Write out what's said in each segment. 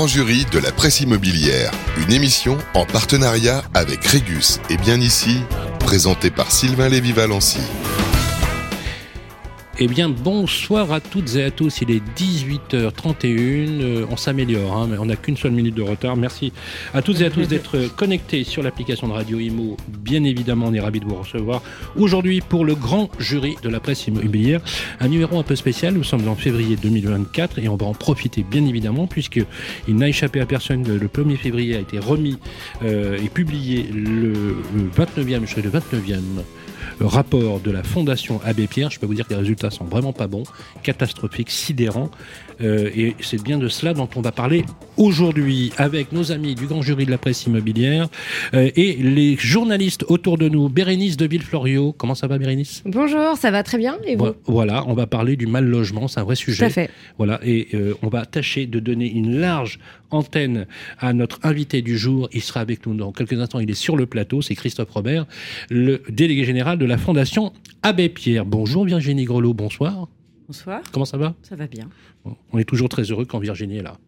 grand jury de la presse immobilière, une émission en partenariat avec Régus et bien ici, présentée par Sylvain Lévy-Valency. Eh bien, bonsoir à toutes et à tous. Il est 18h31. Euh, on s'améliore, hein, mais on n'a qu'une seule minute de retard. Merci à toutes et à tous d'être connectés sur l'application de Radio Imo. Bien évidemment, on est ravis de vous recevoir aujourd'hui pour le grand jury de la presse immobilière. Un numéro un peu spécial. Nous sommes en février 2024 et on va en profiter bien évidemment puisqu'il n'a échappé à personne. Le 1er février a été remis euh, et publié le 29e, je serai le 29e rapport de la Fondation Abbé Pierre. Je peux vous dire que les résultats sont vraiment pas bons, catastrophiques, sidérants. Euh, et c'est bien de cela dont on va parler aujourd'hui avec nos amis du grand jury de la presse immobilière euh, et les journalistes autour de nous. Bérénice de Villeflorio, comment ça va Bérénice? Bonjour, ça va très bien et vous? Voilà, on va parler du mal logement, c'est un vrai sujet. Tout à fait. Voilà, et euh, on va tâcher de donner une large antenne à notre invité du jour. Il sera avec nous dans quelques instants, il est sur le plateau, c'est Christophe Robert, le délégué général de la Fondation Abbé Pierre. Bonjour Virginie Grelot, bonsoir. Bonsoir. Comment ça va Ça va bien. On est toujours très heureux quand Virginie est là.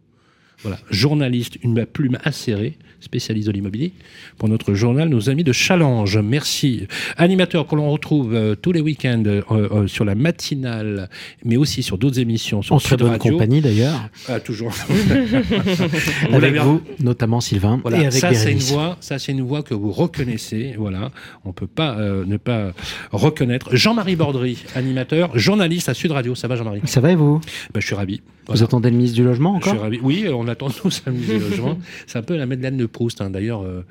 Voilà, journaliste, une plume acérée, spécialiste de l'immobilier, pour notre journal, nos amis de Challenge. Merci. Animateur que l'on retrouve euh, tous les week-ends euh, euh, sur la matinale, mais aussi sur d'autres émissions. Sur en très bonne compagnie d'ailleurs. Ah, toujours. avec vous, notamment Sylvain. Voilà, et avec ça c'est une voix, ça c'est une voix que vous reconnaissez. Voilà, on peut pas ne pas reconnaître. Jean-Marie Bordry, animateur, journaliste à Sud Radio. Ça va, Jean-Marie? Ça va et vous? Ben, Je suis ravi. Vous attendez le ministre du logement encore ravi. Oui, on attend tous le ministre du logement. C'est un peu la Madeleine de Proust. Hein. D'ailleurs, euh,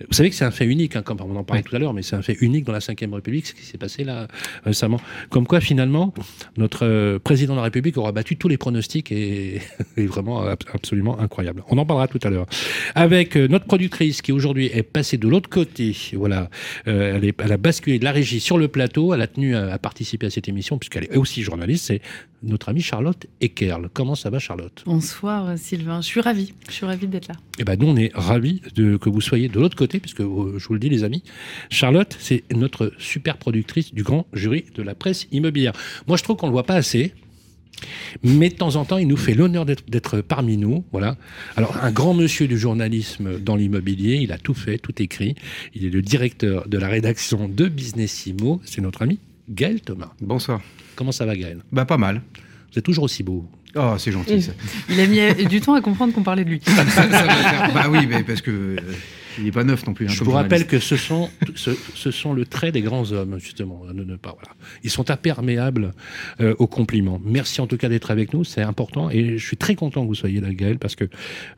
vous savez que c'est un fait unique, hein, comme on en parlait tout à l'heure, mais c'est un fait unique dans la Ve République, ce qui s'est passé là récemment. Comme quoi, finalement, notre euh, président de la République aura battu tous les pronostics et est vraiment absolument incroyable. On en parlera tout à l'heure. Avec euh, notre productrice qui aujourd'hui est passée de l'autre côté. Voilà, elle, est, elle, a basculé de la régie sur le plateau. Elle a tenu à, à participer à cette émission puisqu'elle est aussi journaliste. C'est notre amie Charlotte Eckerl. Comment ça va, Charlotte? Bonsoir, Sylvain. Je suis ravie. Je suis ravie d'être là. Eh ben, nous, on est ravis de, que vous soyez de l'autre côté, puisque euh, je vous le dis, les amis, Charlotte, c'est notre super productrice du grand jury de la presse immobilière. Moi, je trouve qu'on ne le voit pas assez. Mais de temps en temps, il nous fait l'honneur d'être parmi nous. Voilà. Alors, un grand monsieur du journalisme dans l'immobilier, il a tout fait, tout écrit. Il est le directeur de la rédaction de Business Imo. C'est notre ami Gaël Thomas. Bonsoir. Comment ça va, Gaël? Bah, pas mal. Vous êtes toujours aussi beau. Oh, c'est gentil. Ça. Il a mis du temps à comprendre qu'on parlait de lui. bah oui, mais parce que euh, il n'est pas neuf non plus. Hein, Je vous rappelle que ce sont, ce, ce, sont le trait des grands hommes, justement. Ne, ne pas, voilà. Ils sont imperméables euh, aux compliments. Merci en tout cas d'être avec nous, c'est important. Et je suis très content que vous soyez là, Gaël, parce que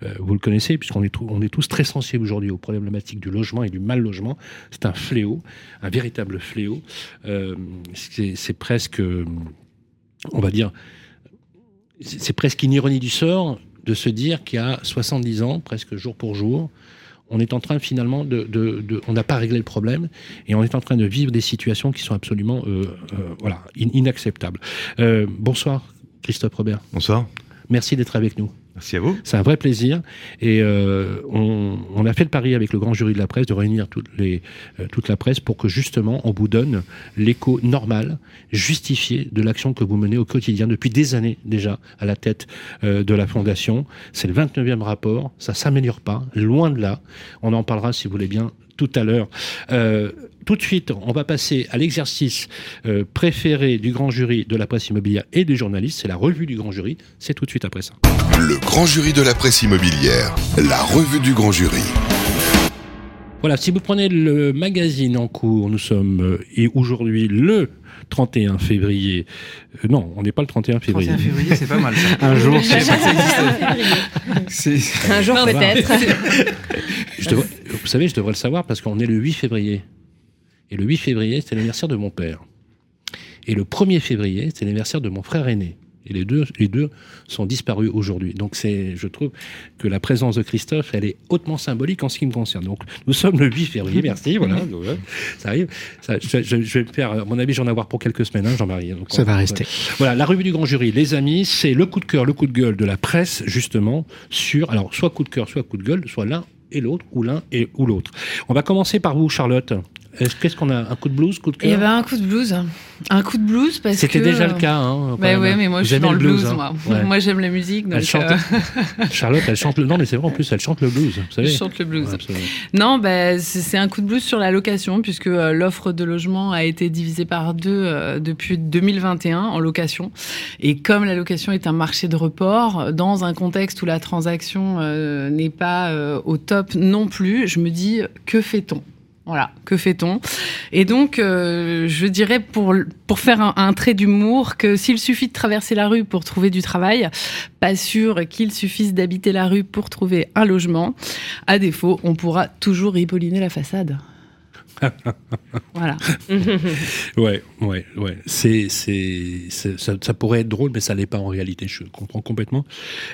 euh, vous le connaissez, puisqu'on est, on est tous très sensibles aujourd'hui aux problématiques du logement et du mal logement. C'est un fléau, un véritable fléau. Euh, c'est presque, on va dire, c'est presque une ironie du sort de se dire qu'il y a 70 ans, presque jour pour jour, on est en train finalement de, de, de on n'a pas réglé le problème et on est en train de vivre des situations qui sont absolument euh, euh, voilà in, inacceptables. Euh, bonsoir Christophe Robert. Bonsoir. Merci d'être avec nous. Merci à vous. C'est un vrai plaisir. Et euh, on, on, a fait le pari avec le grand jury de la presse de réunir toutes les, euh, toute la presse pour que justement on vous donne l'écho normal, justifié de l'action que vous menez au quotidien depuis des années déjà à la tête euh, de la Fondation. C'est le 29e rapport. Ça s'améliore pas, loin de là. On en parlera si vous voulez bien tout à l'heure. Tout de suite, on va passer à l'exercice euh, préféré du grand jury de la presse immobilière et des journalistes. C'est la revue du grand jury. C'est tout de suite après ça. Le grand jury de la presse immobilière. La revue du grand jury. Voilà, si vous prenez le magazine en cours, nous sommes euh, et aujourd'hui le 31 février. Euh, non, on n'est pas le 31 février. 31 février, c'est pas mal. Ça. Un jour, c'est un jour peut-être. vous savez, je devrais le savoir parce qu'on est le 8 février. Et le 8 février, c'est l'anniversaire de mon père. Et le 1er février, c'est l'anniversaire de mon frère aîné. Et les deux, les deux sont disparus aujourd'hui. Donc c'est, je trouve que la présence de Christophe, elle est hautement symbolique en ce qui me concerne. Donc nous sommes le 8 février, merci, voilà. Ça arrive. Ça, je, je, vais me faire, à mon avis, j'en avoir pour quelques semaines, hein, Jean-Marie. Ça on, va rester. Voilà, la revue du Grand Jury, les amis, c'est le coup de cœur, le coup de gueule de la presse, justement, sur, alors, soit coup de cœur, soit coup de gueule, soit l'un et l'autre, ou l'un et ou l'autre. On va commencer par vous, Charlotte. Qu'est-ce qu'on a Un coup de blues, coup de cœur? Eh ben, un coup de blues. Un coup de blues parce que. C'était déjà le cas. Hein, bah ouais, mais moi je suis dans le blues, hein. moi. Ouais. Moi j'aime la musique. Donc, chante... euh... Charlotte, elle chante le. Non, mais c'est vrai en plus, elle chante le blues. Vous savez Je chante le blues. Ouais, non, bah, c'est un coup de blues sur la location puisque euh, l'offre de logement a été divisée par deux euh, depuis 2021 en location. Et comme la location est un marché de report, dans un contexte où la transaction euh, n'est pas euh, au top non plus, je me dis que fait-on? Voilà, que fait-on? Et donc, euh, je dirais pour, faire un, un trait d'humour que s'il suffit de traverser la rue pour trouver du travail, pas sûr qu'il suffise d'habiter la rue pour trouver un logement. À défaut, on pourra toujours ripolliner la façade. Voilà. ouais, ouais, ouais. C'est, c'est, ça, ça, pourrait être drôle, mais ça l'est pas en réalité. Je comprends complètement.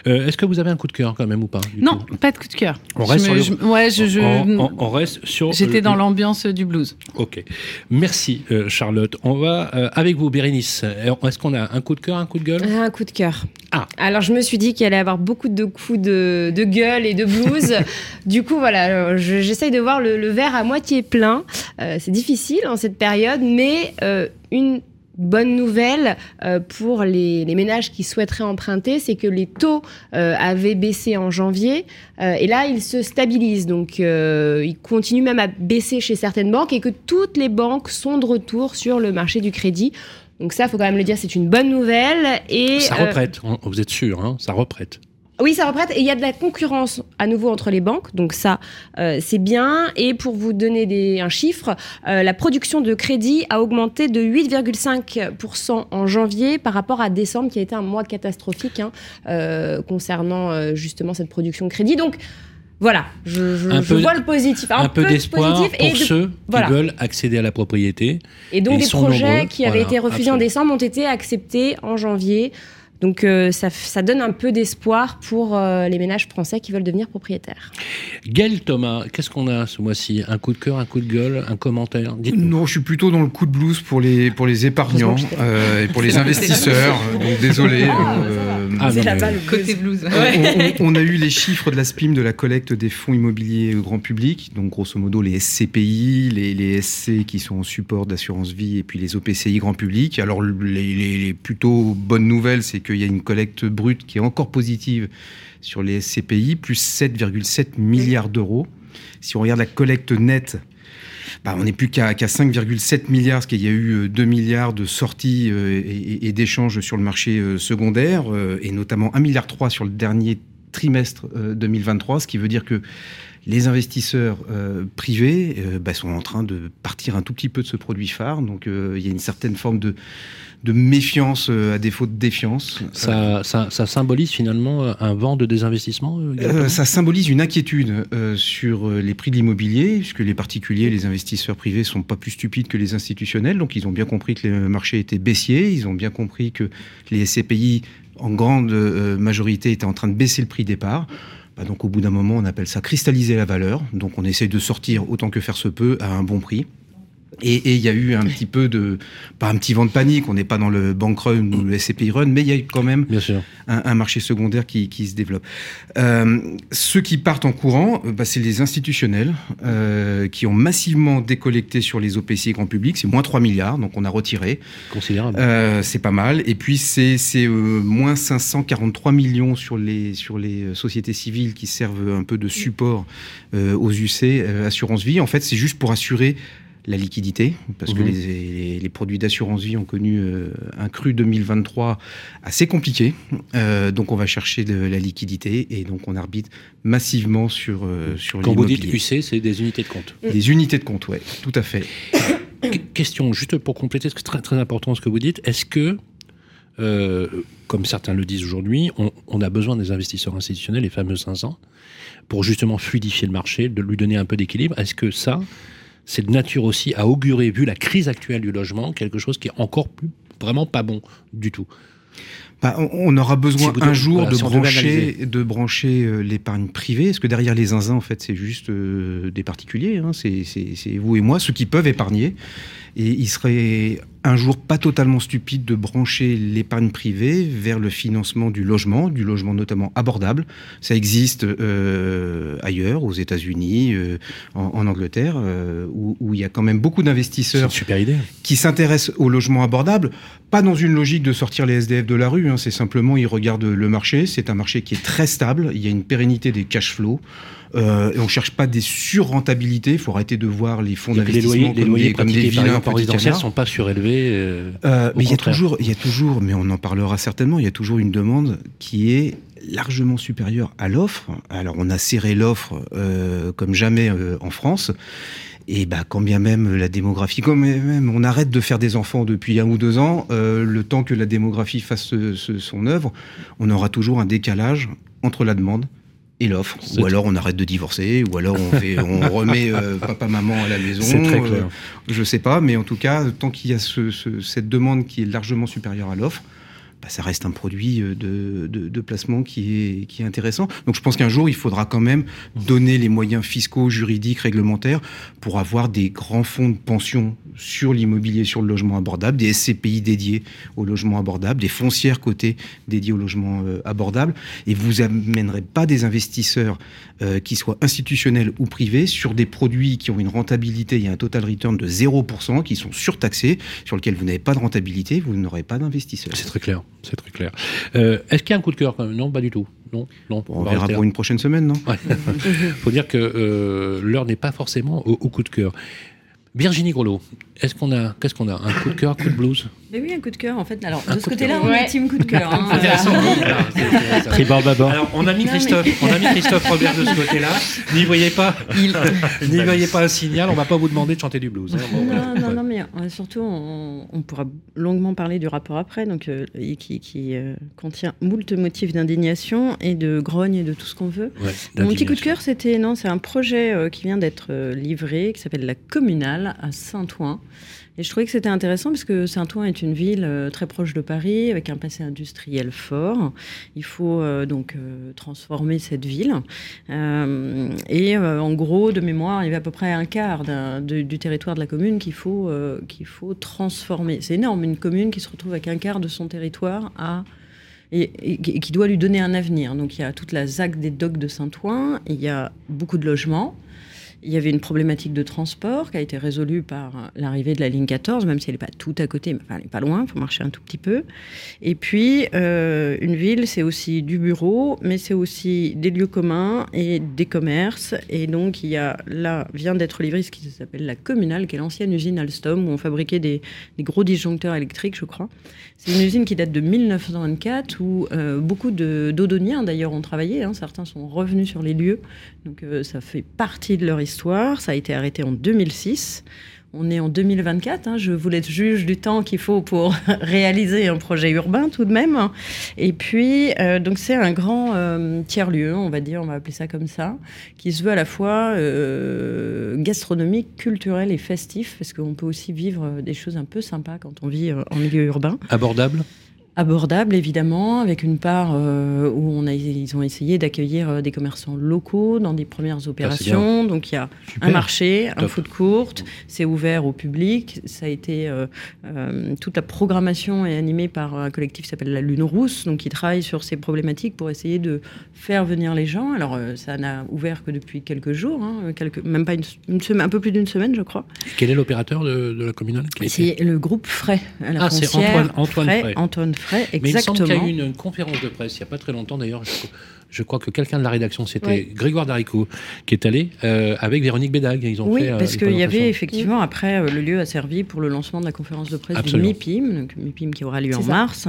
Euh, est-ce que vous avez un coup de cœur quand même ou pas Non, coup pas de coup de cœur. On reste me, sur je, ouais, je, je, on, on, on, reste sur. J'étais dans l'ambiance du blues. Ok. Merci euh, Charlotte. On va euh, avec vous, Bérénice. Est-ce qu'on a un coup de cœur, un coup de gueule? Un coup de cœur. Ah. Alors je me suis dit qu'il allait y avoir beaucoup de coups de, de gueule et de blues. du coup, voilà, j'essaye de voir le, le, verre à moitié plein. Euh, c'est difficile en cette période, mais euh, une bonne nouvelle euh, pour les, les, ménages qui souhaiteraient emprunter, c'est que les taux euh, avaient baissé en janvier euh, et là ils se stabilisent. Donc ils continuent même à baisser chez certaines banques et que toutes les banques sont de retour sur le marché du crédit. Donc ça, faut quand même le dire, c'est une bonne nouvelle. Et ça reprête. Vous êtes sûr, hein ça reprête. Oui, ça reprête. Et il y a de la concurrence à nouveau entre les banques. Donc ça, euh, c'est bien. Et pour vous donner des, un chiffre, euh, la production de crédit a augmenté de 8,5% en janvier par rapport à décembre, qui a été un mois catastrophique hein, euh, concernant justement cette production de crédit. Donc voilà, je, je, je peu, vois le positif. Un, un peu, peu d'espoir pour et de, ceux voilà. qui veulent accéder à la propriété. Et donc et des projets nombreux. qui avaient voilà, été refusés absolument. en décembre ont été acceptés en janvier. Donc euh, ça, ça, donne un peu d'espoir pour euh, les ménages français qui veulent devenir propriétaires. Gaël Thomas, qu'est-ce qu'on a ce mois-ci? Un coup de cœur, un coup de gueule, un commentaire? Non, je suis plutôt dans le coup de blues pour les, pour les épargnants euh, et pour les investisseurs. donc désolé. euh, ah, c'est là-bas le côté blues. Ouais. On, on, on, a eu les chiffres de la SPIM de la collecte des fonds immobiliers grand public, donc grosso modo les SCPI, les, les SC qui sont en support d'assurance vie et puis les OPCI grand public. Alors les, les, les plutôt bonnes nouvelles, c'est que qu'il y a une collecte brute qui est encore positive sur les SCPI, plus 7,7 milliards d'euros. Si on regarde la collecte nette, bah, on n'est plus qu'à qu 5,7 milliards, parce qu'il y a eu 2 milliards de sorties euh, et, d'échanges sur le marché euh, secondaire, euh, et notamment 1,3 milliard sur le dernier trimestre 2023, ce qui veut dire que les investisseurs euh, privés euh, bah, sont en train de partir un tout petit peu de ce produit phare. Donc euh, il y a une certaine forme de, de méfiance à défaut de défiance. Ça, ça, ça, symbolise finalement un vent de désinvestissement Euh, Ça symbolise une inquiétude euh, sur les prix de l'immobilier, puisque les particuliers, les investisseurs privés sont pas plus stupides que les institutionnels. Donc ils ont bien compris que le marché était baissier, ils ont bien compris que les SCPI en grande euh, majorité étaient en train de baisser le prix départ. Bah donc au bout d'un moment, on appelle ça cristalliser la valeur. Donc on essaye de sortir autant que faire se peut à un bon prix. Et il y a eu un petit peu de, pas un petit vent de panique, on n'est pas dans le bank run ou le SCPI run, mais il y a quand même un, un, marché secondaire qui, qui se développe. Euh, ceux qui partent en courant, bah, c'est les institutionnels euh, qui ont massivement décollecté sur les OPC grand public, c'est moins 3 milliards, donc on a retiré. Considérable. Euh, c'est pas mal. Et puis c'est euh, moins 543 millions sur les, sur les sociétés civiles qui servent un peu de support euh, aux UC, assurance vie. En fait, c'est juste pour assurer la liquidité, parce mmh. que les, les, les produits d'assurance vie ont connu euh, un cru 2023 assez compliqué. Euh, donc on va chercher de la liquidité et donc on arbitre massivement sur, euh, sur Quand vous dites UC, c'est des unités de compte. Des unités de compte, oui, tout à fait. Question, juste pour compléter, c'est très, très important ce que vous dites, est-ce que euh, comme certains le disent aujourd'hui, on, on, a besoin des investisseurs institutionnels, les fameux 500, pour justement fluidifier le marché, de lui donner un peu d'équilibre? Est-ce que ça, c'est de nature aussi à augurer, vu la crise actuelle du logement, quelque chose qui est encore plus, vraiment pas bon du tout. Bah, on aura besoin si un jour voilà, de, si brancher, de brancher euh, l'épargne privée, parce que derrière les zinzins, en fait, c'est juste euh, des particuliers, hein, c'est vous et moi, ceux qui peuvent épargner. Et il serait un jour pas totalement stupide de brancher l'épargne privée vers le financement du logement, du logement notamment abordable. Ça existe euh, ailleurs, aux États-Unis, euh, en, Angleterre, euh, où, où, il y a quand même beaucoup d'investisseurs qui s'intéressent au logement abordable, pas dans une logique de sortir les SDF de la rue, hein, c'est simplement ils regardent le marché, c'est un marché qui est très stable, il y a une pérennité des cash flows. Euh, et on cherche pas des surrentabilités. Il faut arrêter de voir les fonds d'investissement comme, les loyers comme des vilains résidentiels sont pas surélevés. Euh, euh, mais il y a toujours, il y a toujours, mais on en parlera certainement. Il y a toujours une demande qui est largement supérieure à l'offre. Alors on a serré l'offre comme jamais en France. Et bah, quand bien même la démographie, quand même on arrête de faire des enfants depuis un ou deux ans, euh, le temps que la démographie fasse ce, ce, son œuvre, on aura toujours un décalage entre la demande et l'offre. Ou alors on arrête de divorcer, ou alors on, fait, on remet euh, papa-maman à la maison. C'est très clair. Euh, je sais pas, mais en tout cas, tant qu'il y a ce, ce, cette demande qui est largement supérieure à l'offre, bah, ça reste un produit euh, de, de, de, placement qui est, qui est intéressant. Donc je pense qu'un jour, il faudra quand même donner les moyens fiscaux, juridiques, réglementaires pour avoir des grands fonds de pension sur l'immobilier, sur le logement abordable, des SCPI dédiés au logement abordable, des foncières cotées dédiées au logement euh, abordable. Et vous amènerez pas des investisseurs euh, qui soient institutionnels ou privés sur des produits qui ont une rentabilité, a un total return de 0%, qui sont surtaxés, sur lesquels vous n'avez pas de rentabilité, vous n'aurez pas d'investisseurs. C'est très clair c'est très clair. Euh, Est-ce qu'il y a un coup de cœur quand même? Non, pas du tout. Non, non. on, on verra pour une prochaine semaine, non? Il faut dire que euh, l'heure n'est pas forcément au, au, coup de cœur. Virginie Grolot, est-ce qu'on a, qu'est-ce qu'on a? Un coup de cœur, un coup de blues? Mais oui, un coup de cœur en fait. Alors, de ce côté-là, on est team coup de cœur. Hein, Intéressant. Alors, on a mis Christophe, mais... on a mis Christophe Robert de ce côté-là. N'y voyez pas, Il... n'y voyez pas un signal. On va pas vous demander de chanter du blues. Hein. Bon, non, voilà. non, non, mais euh, surtout, on, on, pourra longuement parler du rapport après, donc euh, qui, qui euh, contient moult motifs d'indignation et de grogne et de tout ce qu'on veut. Ouais, Mon petit coup de cœur, c'était non, c'est un projet euh, qui vient d'être euh, livré, qui s'appelle la Communale à Saint-Ouen. Et je trouvais que c'était intéressant parce que Saint-Ouen est une ville euh, très proche de Paris, avec un passé industriel fort. Il faut euh, donc euh, transformer cette ville. Et en gros, de mémoire, il y a à peu près un quart du territoire de la commune qu'il faut, qu'il faut transformer. C'est énorme, une commune qui se retrouve avec un quart de son territoire à et, et, qui doit lui donner un avenir. Donc il y a toute la ZAC des docks de Saint-Ouen, il y a beaucoup de logements, il y avait une problématique de transport qui a été résolue par l'arrivée de la ligne 14, même si elle n'est pas tout à côté, mais enfin, elle n'est pas loin, il faut marcher un tout petit peu. Et puis, euh, une ville, c'est aussi du bureau, mais c'est aussi des lieux communs et des commerces. Et donc, il y a là, vient d'être livré ce qui s'appelle la communale, qui est l'ancienne usine Alstom, où on fabriquait des, des gros disjoncteurs électriques, je crois. C'est une usine qui date de 1924, où euh, beaucoup d'odoniens, d'ailleurs, ont travaillé. Hein. Certains sont revenus sur les lieux. Donc, euh, ça fait partie de leur histoire Ça a été arrêté en 2006. On est en 2024. Hein, je voulais être juge du temps qu'il faut pour réaliser un projet urbain tout de même. Et puis, euh, donc c'est un grand euh, tiers-lieu, on va dire, on va appeler ça comme ça, qui se veut à la fois euh, gastronomique, culturel et festif, parce qu'on peut aussi vivre des choses un peu sympas quand on vit en milieu urbain. Abordable? Abordable évidemment, avec une part euh, où on a, ils ont essayé d'accueillir euh, des commerçants locaux dans des premières opérations. Ah, Donc il y a Super. un marché, Top. un food court, c'est ouvert au public. Ça a été euh, euh, toute la programmation est animée par un collectif qui s'appelle la Lune Rousse, donc qui travaille sur ces problématiques pour essayer de faire venir les gens. Alors ça n'a ouvert que depuis quelques jours, hein, quelques, même pas une, une, semaine, un peu plus d'une semaine, je crois. Et quel est l'opérateur de, de, la communale C'est le groupe Fray. À la ah, c'est Antoine, Antoine Fray. Fray. Antoine Fray, exactement. Mais il semble qu'il y a eu une, une, conférence de presse il n'y a pas très longtemps d'ailleurs. Je, je, crois que quelqu'un de la rédaction, c'était ouais. Grégoire Darico, qui est allé euh, avec Véronique Bédag. Ils ont oui, fait, parce qu'il y avait effectivement, après, euh, le lieu a servi pour le lancement de la conférence de presse Absolument. du MIPIM, donc MIPIM qui aura lieu en ça. mars.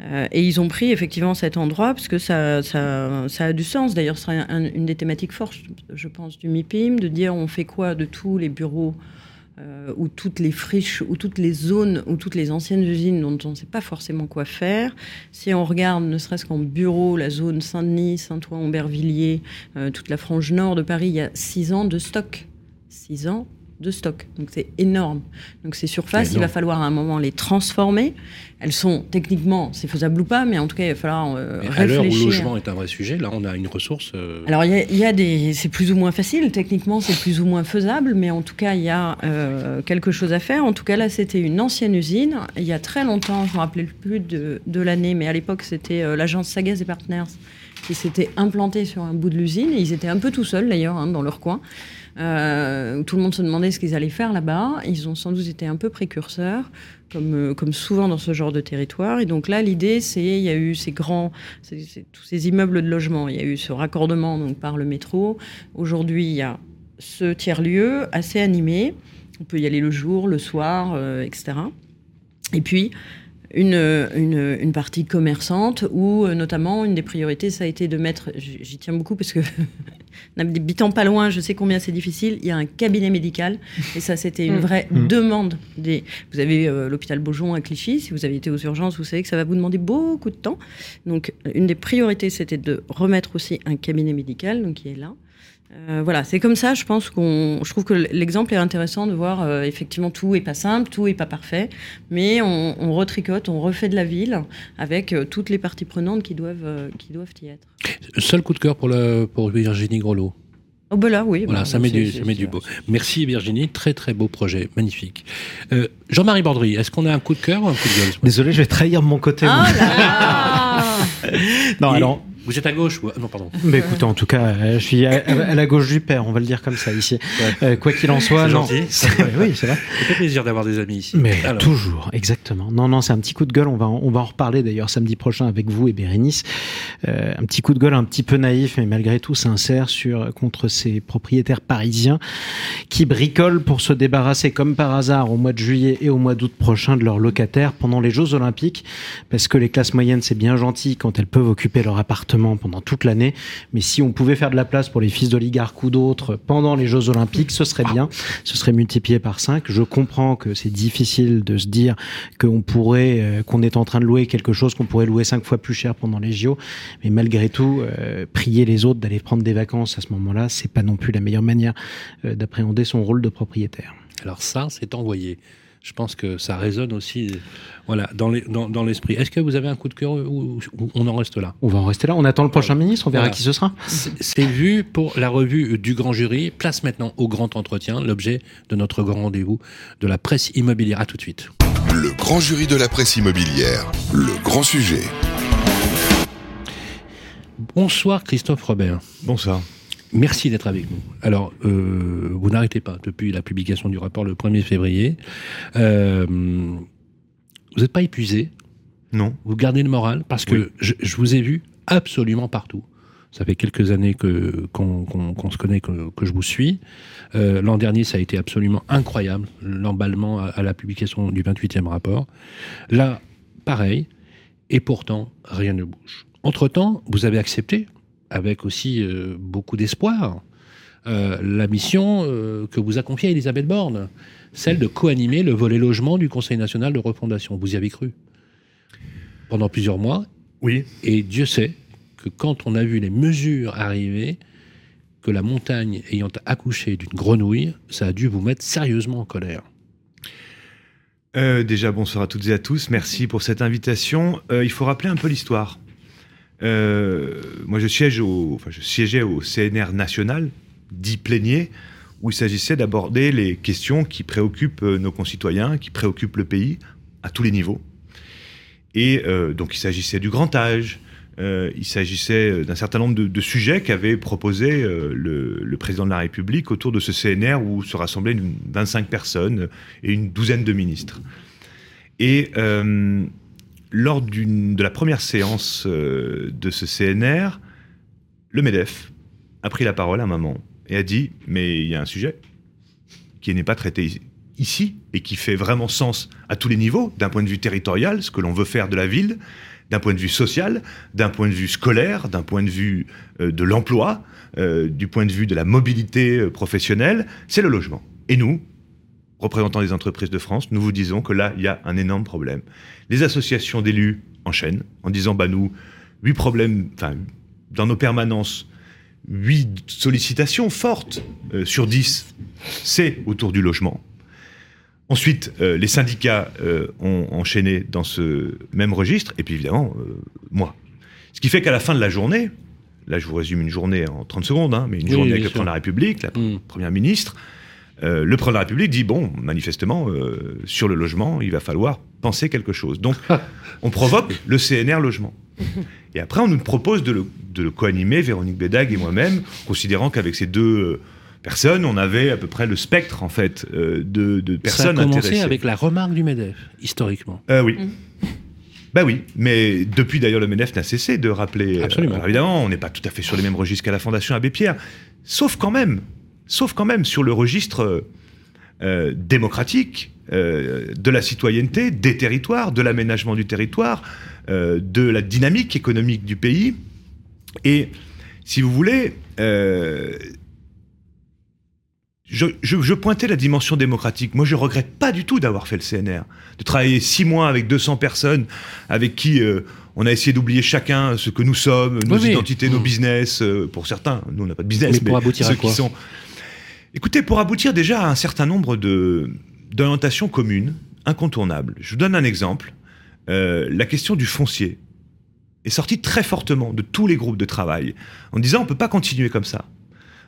Euh, et ils ont pris effectivement cet endroit parce que ça, ça, ça a du sens. D'ailleurs, ce serait un, une des thématiques fortes, je pense, du MIPIM, de dire on fait quoi de tous les bureaux euh, ou toutes les friches, ou toutes les zones, ou toutes les anciennes usines dont on ne sait pas forcément quoi faire. Si on regarde, ne serait-ce qu'en bureau, la zone Saint-Denis, Saint-Ouen, Aubervilliers, euh, toute la frange nord de Paris, il y a six ans de stock. Six ans de stock. Donc c'est énorme. Donc ces surfaces, il va falloir à un moment les transformer. Elles sont techniquement, c'est faisable ou pas, mais en tout cas, il va falloir euh, réfléchir. À l'heure où le logement est un vrai sujet, là, on a une ressource. Euh, Alors il y, a des, c'est plus ou moins facile. Techniquement, c'est plus ou moins faisable, mais en tout cas, il y a euh, quelque chose à faire. En tout cas, là, c'était une ancienne usine. Il y a très longtemps, je me rappelais plus de, de l'année, mais à l'époque, c'était l'agence Sagaz et Partners qui s'était implanté sur un bout de l'usine. Ils étaient un peu tout seuls d'ailleurs hein, dans leur coin. Euh, tout le monde se demandait ce qu'ils allaient faire là-bas. Ils ont sans doute été un peu précurseurs, comme, euh, souvent dans ce genre de territoire. Et donc là, l'idée, c'est il y a eu ces grands, tous ces immeubles de logement. Il y a eu ce raccordement donc par le métro. Aujourd'hui, il y a ce tiers-lieu assez animé. On peut y aller le jour, le soir, euh, etc. Et puis, une, une, une, partie commerçante où, notamment, une des priorités, ça a été de mettre, j'y tiens beaucoup parce que N'habitant pas loin, je sais combien c'est difficile. Il y a un cabinet médical. Et ça, c'était une mm. vraie mm. demande. Des... Vous avez euh, l'hôpital Beaujon à Clichy. Si vous avez été aux urgences, vous savez que ça va vous demander beaucoup de temps. Donc, une des priorités, c'était de remettre aussi un cabinet médical, donc qui est là. Euh, voilà, c'est comme ça, je pense qu'on. Je trouve que l'exemple est intéressant de voir, euh, effectivement, tout est pas simple, tout est pas parfait, mais on, retricote, on refait de la ville avec euh, toutes les parties prenantes qui doivent, qui doivent y être. Seul coup de cœur pour, le, pour Virginie Grelot Oh ben là, oui. Voilà, bah, ça met, du, ça met du beau. Merci Virginie, très très beau projet, magnifique. Jean-Marie Bordry, est-ce qu'on a un coup de cœur ou un coup de gueule Désolé, je vais trahir mon côté. Oh là non, alors vous êtes à gauche ou... Non, pardon. Mais écoute, en tout cas, euh, je suis à, la gauche du père, on va le dire comme ça ici. Euh, quoi qu'il en soit, non. oui, c'est vrai. Ça fait plaisir d'avoir des amis ici. Mais toujours, exactement. Non, non, c'est un petit coup de gueule. On va, on va en reparler d'ailleurs samedi prochain avec vous et Bérénice. Euh, un petit coup de gueule un petit peu naïf, mais malgré tout sincère sur contre ces propriétaires parisiens qui bricolent pour se débarrasser comme par hasard au mois de juillet et au mois d'août prochain de leurs locataires pendant les Jeux Olympiques, parce que les classes moyennes c'est bien gentil quand elles peuvent occuper leur appartement pendant toute l'année. Mais si on pouvait faire de la place pour les fils d'oligarques ou d'autres pendant les Jeux Olympiques, ce serait bien. Ce serait multiplié par 5. Je comprends que c'est difficile de se dire qu'on pourrait, euh, qu'on est en train de louer quelque chose qu'on pourrait louer cinq fois plus cher pendant les JO. Mais malgré tout, euh, prier les autres d'aller prendre des vacances à ce moment-là, c'est pas non plus la meilleure manière euh, d'appréhender son rôle de propriétaire. Alors ça, c'est envoyé je pense que ça résonne aussi voilà, dans, l'esprit. Est-ce que vous avez un coup de cœur ou, on en reste là? On va en rester là. On attend le prochain ministre, on verra qui ce sera. C'est vu pour la revue du grand jury. Place maintenant au grand entretien, l'objet de notre grand rendez-vous de la presse immobilière. À tout de suite. Le grand jury de la presse immobilière, le grand sujet. Bonsoir Christophe Robert. Bonsoir. Merci d'être avec nous. Alors, euh, vous n'arrêtez pas depuis la publication du rapport le 1er février. Euh, vous n'êtes pas épuisé? Non. Vous gardez le moral? Parce que je, vous ai vu absolument partout. Ça fait quelques années que qu'on se connaît, que, je vous suis. Euh, l'an dernier, ça a été absolument incroyable, l'emballement à, à, la publication du 28e rapport. Là, pareil, et pourtant, rien ne bouge. Entre-temps, vous avez accepté, avec aussi euh, beaucoup d'espoir, euh, la mission euh, que vous a confiée Elisabeth Borne, celle de co-animer le volet logement du Conseil national de refondation. Vous y avez cru pendant plusieurs mois. Oui. Et Dieu sait que quand on a vu les mesures arriver, que la montagne ayant accouché d'une grenouille, ça a dû vous mettre sérieusement en colère. déjà, bonsoir à toutes et à tous. Merci pour cette invitation. il faut rappeler un peu l'histoire. Euh, moi, je, siégeais au CNR national, dit plénier, où il s'agissait d'aborder les questions qui préoccupent euh, nos concitoyens, qui préoccupent le pays à tous les niveaux. Et euh, donc, il s'agissait du grand âge, il s'agissait d'un certain nombre de, sujets qu'avait proposé le, le, président de la République autour de ce CNR où se rassemblaient 25 personnes et une douzaine de ministres. Et lors de la première séance euh, de ce CNR, le MEDEF a pris la parole à un moment et a dit Mais il y a un sujet qui n'est pas traité ici et qui fait vraiment sens à tous les niveaux, d'un point de vue territorial, ce que l'on veut faire de la ville, d'un point de vue social, d'un point de vue scolaire, d'un point de vue euh, de l'emploi, euh, du point de vue de la mobilité professionnelle, c'est le logement. Et nous, représentants des entreprises de France, nous vous disons que là, il y a un énorme problème. Les associations d'élus enchaînent en disant, bah nous, huit problèmes, enfin, dans nos permanences, 8 sollicitations fortes sur 10, c'est autour du logement. Ensuite, les syndicats ont enchaîné dans ce même registre, et puis évidemment, moi. Ce qui fait qu'à la fin de la journée, là je vous résume une journée en 30 secondes, hein, mais une journée avec le président de la République, la mm. première ministre, euh, le président de la République dit bon, manifestement, euh, sur le logement, il va falloir penser quelque chose. Donc, on provoque le CNR logement. Et après, on nous propose de le, de co-animer, Véronique Bédag et moi-même, considérant qu'avec ces deux euh, personnes, on avait à peu près le spectre, en fait, de, de, personnes intéressées. Ça a commencé avec la remarque du MEDEF, historiquement. oui. Ben oui, mais depuis d'ailleurs le MEDEF n'a cessé de rappeler. Absolument. évidemment, on n'est pas tout à fait sur les mêmes registres qu'à la Fondation Abbé Pierre, sauf quand même sauf quand même sur le registre euh, démocratique euh, de la citoyenneté, des territoires, de l'aménagement du territoire, euh, de la dynamique économique du pays. Et si vous voulez, je, pointais la dimension démocratique. Moi, je regrette pas du tout d'avoir fait le CNR, de travailler six mois avec 200 personnes avec qui on a essayé d'oublier chacun ce que nous sommes, nos identités, nos mmh. business. pour certains, nous on n'a pas de business, mais, pour aboutir à quoi qui sont Écoutez, pour aboutir déjà à un certain nombre d'orientations communes, incontournables, je vous donne un exemple. Euh, la question du foncier est sortie très fortement de tous les groupes de travail en disant on ne peut pas continuer comme ça.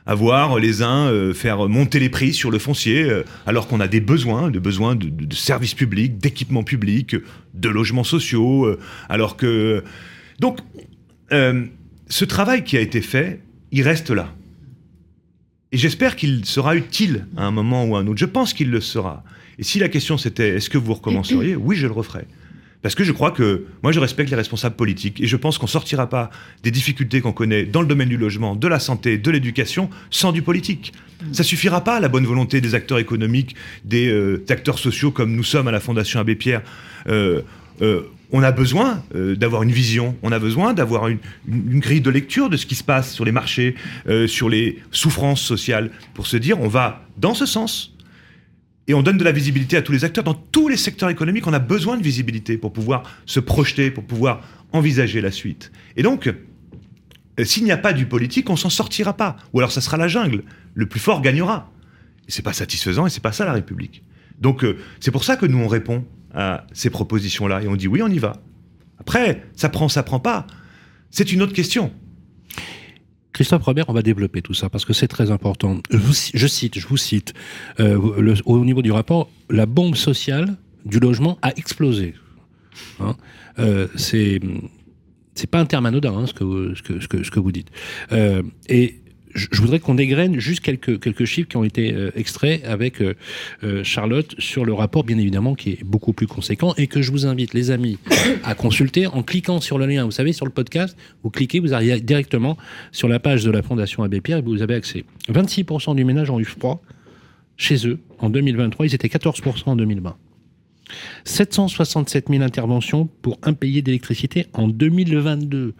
Avoir les uns euh, faire monter les prix sur le foncier euh, alors qu'on a des besoins, des besoins de, de services publics, d'équipements publics, de logements sociaux, alors que... Donc, ce travail qui a été fait, il reste là. Et j'espère qu'il sera utile à un moment ou à un autre. Je pense qu'il le sera. Et si la question c'était est-ce que vous recommenceriez Oui, je le referai. Parce que je crois que moi je respecte les responsables politiques et je pense qu'on sortira pas des difficultés qu'on connaît dans le domaine du logement, de la santé, de l'éducation sans du politique. Ça suffira pas la bonne volonté des acteurs économiques, des euh, acteurs sociaux comme nous sommes à la Fondation Abbé Pierre. Euh, euh, on a besoin euh, d'avoir une vision, on a besoin d'avoir une, grille de lecture de ce qui se passe sur les marchés, euh, sur les souffrances sociales, pour se dire on va dans ce sens. Et on donne de la visibilité à tous les acteurs. Dans tous les secteurs économiques, on a besoin de visibilité pour pouvoir se projeter, pour pouvoir envisager la suite. Et donc, s'il n'y a pas du politique, on s'en sortira pas. Ou alors ça sera la jungle. Le plus fort gagnera. Et c'est pas satisfaisant et c'est pas ça la République. Donc c'est pour ça que nous on répond à ces propositions-là et on dit oui, on y va. Après, ça prend, ça prend pas. C'est une autre question. Christophe Robert, on va développer tout ça parce que c'est très important. Je, cite, je vous cite, euh, au niveau du rapport, la bombe sociale du logement a explosé. Hein euh, c'est c'est pas un terme anodin hein, ce, que vous, ce, que, ce, que, vous dites. Euh, et je voudrais qu'on dégraine juste quelques, quelques chiffres qui ont été euh, extraits avec euh, euh, Charlotte sur le rapport, bien évidemment, qui est beaucoup plus conséquent et que je vous invite, les amis, à consulter en cliquant sur le lien. Vous savez, sur le podcast, vous cliquez, vous arrivez directement sur la page de la Fondation Abbé Pierre et vous avez accès. 26% du ménage ont eu froid chez eux en 2023, ils étaient 14% en 2020. 767 000 interventions pour impayés d'électricité en 2022.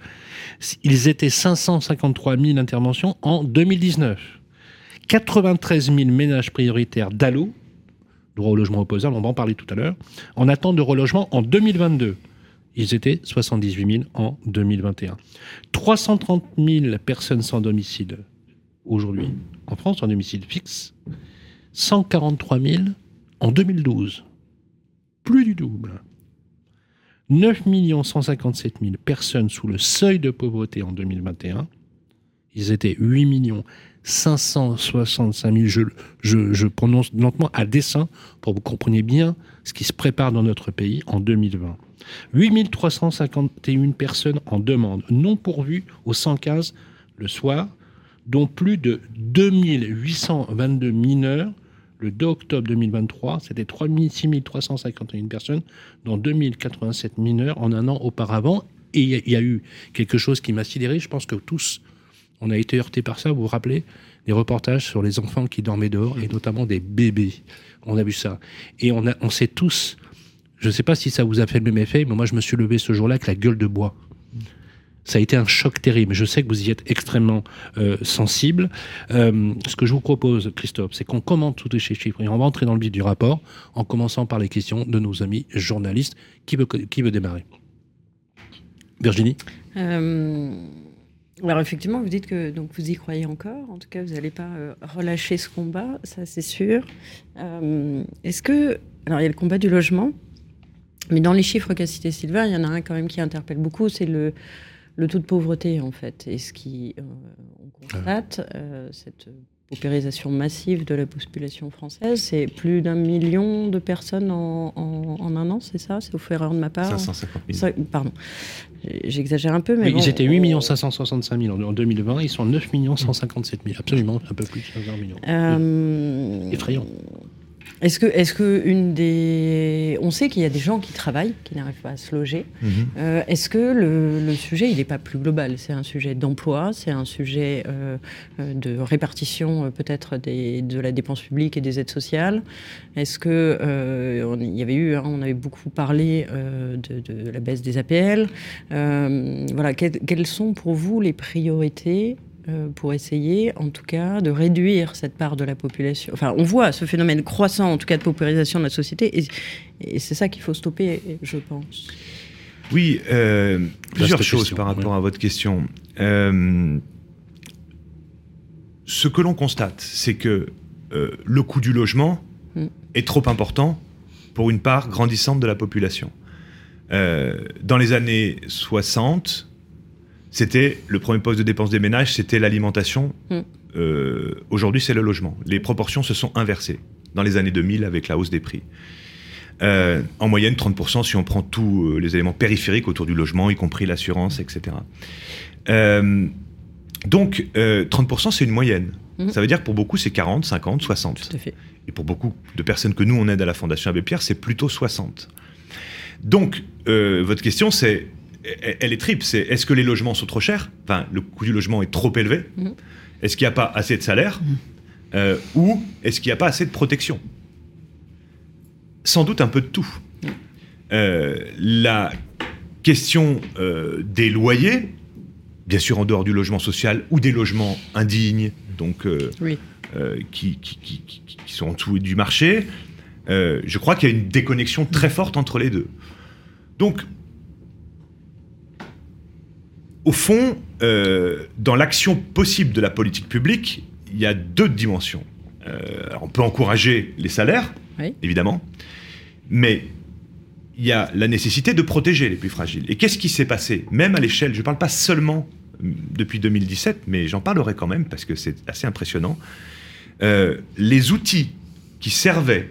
Ils étaient 553 000 interventions en 2019. 93 000 ménages prioritaires d'ALO, droit au logement opposable, on va en parler tout à l'heure, en attente de relogement en 2022. Ils étaient 78 000 en 2021. 330 000 personnes sans domicile aujourd'hui en France, en domicile fixe. 143 000 en 2012 plus du double. 9 157 000 personnes sous le seuil de pauvreté en 2021. Ils étaient 8 565 000. Je, prononce lentement à dessein pour que vous compreniez bien ce qui se prépare dans notre pays en 2020. 8 351 personnes en demande non pourvues au 115 le soir, dont plus de 2 822 mineurs le 2 octobre 2023, c'était 6 351 personnes, dont 2087 mineurs en un an auparavant. Et il y, a eu quelque chose qui m'a sidéré. Je pense que tous, on a été heurtés par ça. Vous vous rappelez des reportages sur les enfants qui dormaient dehors, et notamment des bébés. On a vu ça. Et on, on sait tous, je ne sais pas si ça vous a fait le même effet, mais moi je me suis levé ce jour-là avec la gueule de bois ça a été un choc terrible. Je sais que vous y êtes extrêmement euh, sensible. Euh, ce que je vous propose, Christophe, c'est qu'on commente tous ces chiffres et on va entrer dans le vif du rapport en commençant par les questions de nos amis journalistes. Qui veut, qui veut démarrer? Virginie? Euh, Alors effectivement, vous dites que donc vous y croyez encore. En tout cas, vous n'allez pas euh, relâcher ce combat, ça c'est sûr. Est-ce que alors il y a le combat du logement, mais dans les chiffres qu'a cité Sylvain, il y en a un quand même qui interpelle beaucoup, c'est le le taux de pauvreté en fait. Et ce qui euh, on constate cette paupérisation massive de la population française. C'est plus d'un million de personnes en, un an, c'est ça? C'est au erreur de ma part? 550 000. pardon. J'exagère un peu, mais. Ils étaient 8 565 000 en 2020, ils sont 9 157 000, absolument, un peu plus de 15 millions. Euh... Effrayant. Est-ce que, est-ce que une des, on sait qu'il y a des gens qui travaillent, qui n'arrivent pas à se loger. Mhm. Euh, est-ce que le, sujet, il n'est pas plus global? C'est un sujet d'emploi, c'est un sujet euh, euh, de répartition peut-être de la dépense publique et des aides sociales? Est-ce que il y avait eu, hein, on avait beaucoup parlé de, la baisse des APL. voilà, quelles sont pour vous les priorités euh, pour essayer, en tout cas, de réduire cette part de la population. Enfin, on voit ce phénomène croissant, en tout cas, de paupérisation de la société, et, c'est ça qu'il faut stopper, je pense. Oui, euh, plusieurs choses par rapport à votre question. Euh, ce que l'on constate, c'est que le coût du logement mm. est trop important pour une part grandissante de la population. dans les années 60, c'était le premier poste de dépense des ménages, c'était l'alimentation. Mm. Euh, aujourd'hui, c'est le logement. Les proportions se sont inversées dans les années 2000 avec la hausse des prix. Euh, en moyenne, 30% si on prend tous euh, les éléments périphériques autour du logement, y compris l'assurance, etc. donc, 30%, c'est une moyenne. Mm. Ça veut dire que pour beaucoup, c'est 40, 50, 60. Tout à fait. Et pour beaucoup de personnes que nous, on aide à la Fondation Abbé Pierre, c'est plutôt 60. Donc, votre question, c'est elle est triple. C'est est-ce que les logements sont trop chers? Enfin, le coût du logement est trop élevé. Mm. Est-ce qu'il n'y a pas assez de salaire? Mm. euh, Ou est-ce qu'il n'y a pas assez de protection? Sans doute un peu de tout. Mm. Euh, la question euh, des loyers, bien sûr en dehors du logement social ou des logements indignes, donc qui, qui, sont en dessous du marché, je crois qu'il y a une déconnexion très forte entre les deux. Donc, au fond, euh, dans l'action possible de la politique publique, il y a deux dimensions. Euh, on peut encourager les salaires, évidemment, mais il y a la nécessité de protéger les plus fragiles. Et qu'est-ce qui s'est passé? Même à l'échelle, je ne parle pas seulement hum, depuis 2017, mais j'en parlerai quand même parce que c'est assez impressionnant. Euh, les outils qui servaient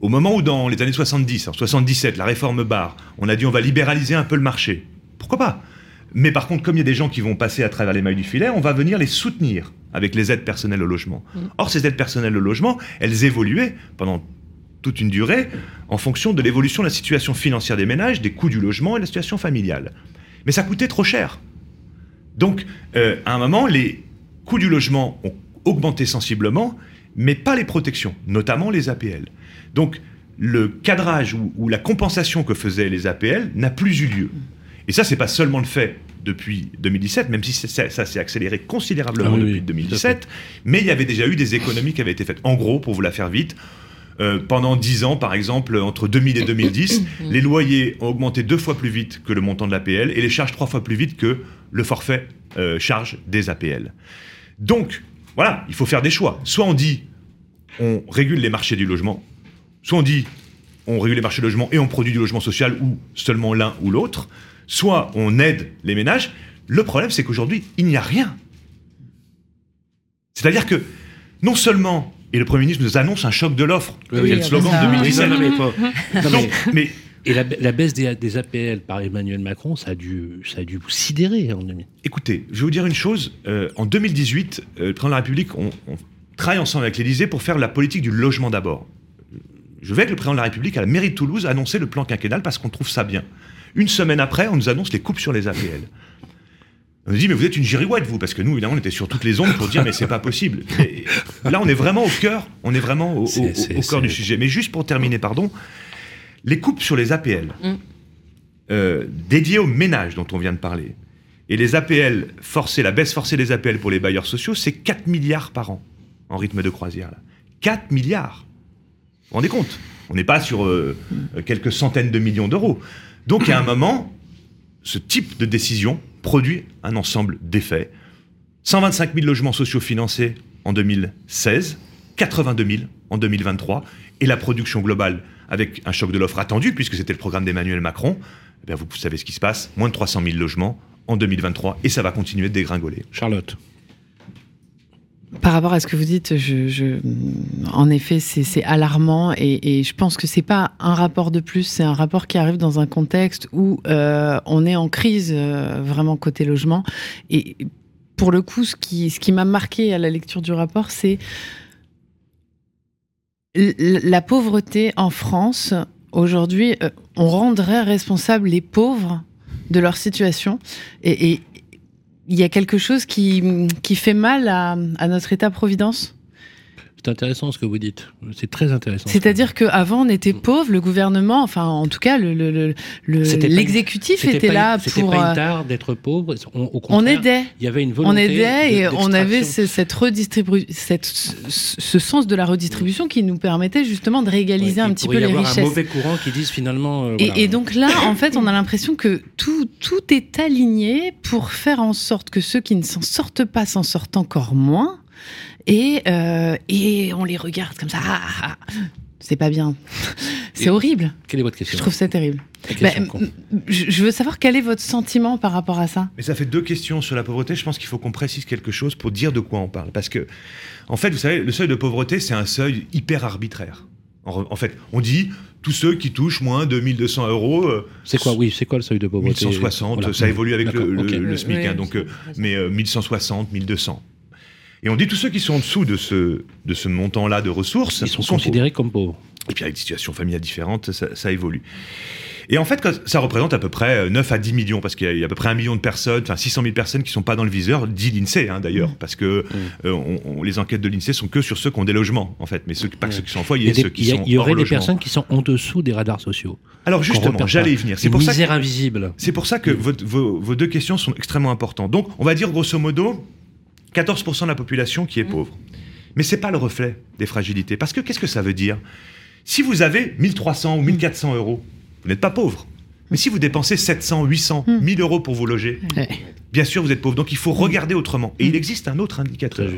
au moment où dans les années 70, en 77, la réforme barre, on a dit on va libéraliser un peu le marché. Pourquoi pas? Mais par contre, comme il y a des gens qui vont passer à travers les mailles du filet, on va venir les soutenir avec les aides personnelles au logement. Mm. Or, ces aides personnelles au logement, elles évoluaient pendant toute une durée en fonction de l'évolution de la situation financière des ménages, des coûts du logement et de la situation familiale. Mais ça coûtait trop cher. Donc, euh, à un moment, les coûts du logement ont augmenté sensiblement, mais pas les protections, notamment les APL. Donc, le cadrage ou, ou la compensation que faisaient les APL n'a plus eu lieu. Et ça, c'est pas seulement le fait depuis 2017, même si ça, s'est accéléré considérablement ah depuis 2017, mais il y avait déjà eu des économies qui avaient été faites. En gros, pour vous la faire vite, euh, pendant 10 ans, par exemple, entre 2000 et 2010, les loyers ont augmenté deux fois plus vite que le montant de l'APL et les charges trois fois plus vite que le forfait euh, charge des APL. Donc, voilà, il faut faire des choix. Soit on dit on régule les marchés du logement, soit on dit on régule les marchés du logement et on produit du logement social ou seulement l'un ou l'autre soit on aide les ménages. Le problème, c'est qu'aujourd'hui, il n'y a rien. C'est-à-dire que non seulement, et le Premier ministre nous annonce un choc de l'offre, oui, le slogan de 2017. mais, et la, baisse des, APL par Emmanuel Macron, ça a dû, ça a dû vous sidérer en Écoutez, je vais vous dire une chose. Euh, en 2018, euh, le président de la République, on, on travaille ensemble avec l'Élysée pour faire la politique du logement d'abord. Je vais avec le président de la République à la mairie de Toulouse annoncer le plan quinquennal parce qu'on trouve ça bien. Une semaine après, on nous annonce les coupes sur les APL. On nous dit, mais vous êtes une girouette, vous, parce que nous, évidemment, on était sur toutes les ondes pour dire, mais c'est pas possible. là, on est vraiment au cœur, on est vraiment au, cœur du sujet. Mais juste pour terminer, pardon, les coupes sur les APL, mm. euh, dédiées aux ménages dont on vient de parler, et les APL forcées, la baisse forcée des APL pour les bailleurs sociaux, c'est 4 milliards par an en rythme de croisière. Là. 4 milliards Vous vous rendez compte? On n'est pas sur euh, quelques centaines de millions d'euros. Donc, à un moment, ce type de décision produit un ensemble d'effets. 125 000 logements sociaux financés en 2016, 82 000 en 2023, et la production globale, avec un choc de l'offre attendu, puisque c'était le programme d'Emmanuel Macron, eh vous savez ce qui se passe, moins de 300 000 logements en 2023, et ça va continuer de dégringoler. Charlotte par rapport à ce que vous dites, en effet, c'est alarmant et, je pense que c'est pas un rapport de plus, c'est un rapport qui arrive dans un contexte où euh, on est en crise euh, vraiment côté logement. Et pour le coup, ce qui, ce qui m'a marqué à la lecture du rapport, c'est la pauvreté en France. Aujourd'hui, euh, on rendrait responsables les pauvres de leur situation. et, il y a quelque chose qui, qui fait mal à, à notre État-providence? C'est intéressant ce que vous dites. C'est très intéressant. C'est-à-dire qu'avant, on était pauvre, le gouvernement, enfin, en tout cas, l'exécutif le, le, était là pour. C'était pas une euh, tare d'être pauvre. On, au on aidait. Il y avait une volonté. On aidait et on avait cette redistribution, ce sens de la redistribution qui nous permettait justement de réégaliser un petit peu les richesses. Y avoir un mauvais courant qui disent finalement. Euh, et, et, donc là, en fait, on a l'impression que tout, tout est aligné pour faire en sorte que ceux qui ne s'en sortent pas s'en sortent encore moins et, euh, et on les regarde comme ça. Ah, ah, ah. c'est pas bien. C'est horrible. Quelle est votre question Je trouve ça terrible. Bah, je veux savoir quel est votre sentiment par rapport à ça. Mais ça fait deux questions sur la pauvreté. Je pense qu'il faut qu'on précise quelque chose pour dire de quoi on parle. Parce que, en fait, vous savez, le seuil de pauvreté, c'est un seuil hyper arbitraire. En, fait, on dit tous ceux qui touchent moins de 1200 euros. Euh, c'est quoi, oui, c'est quoi le seuil de pauvreté? 1160, ça évolue avec le, SMIC, hein, donc, euh, mais 1160, 1200. Et on dit tous ceux qui sont en dessous de ce, de ce montant-là de ressources. Ils sont, considérés comme pauvres. Et puis avec des situations familiales différentes, ça, évolue. Et en fait, ça représente à peu près 9 à 10 millions, parce qu'il y a à peu près un million de personnes, enfin 600 000 personnes qui ne sont pas dans le viseur, dit l'INSEE hein, d'ailleurs, mmh. parce que mmh. euh, les enquêtes de l'INSEE sont que sur ceux qui ont des logements, en fait, mais ceux, pas que ceux qui sont en foyer, ceux qui sont Il y aurait des personnes qui sont en dessous des radars sociaux. Alors justement, j'allais y venir. C'est pour misère ça invisible. C'est pour ça que vos, vos deux questions sont extrêmement importantes. Donc, on va dire grosso modo, 14% de la population qui est mmh. pauvre. Mais ce n'est pas le reflet des fragilités. Parce que qu'est-ce que ça veut dire? Si vous avez 1300 ou 1400 euros, vous n'êtes pas pauvre. Mais si vous dépensez 700, 800, 1000 euros pour vous loger, bien sûr, vous êtes pauvre. Donc il faut mmh. regarder autrement. Et il mmh. existe un autre indicateur,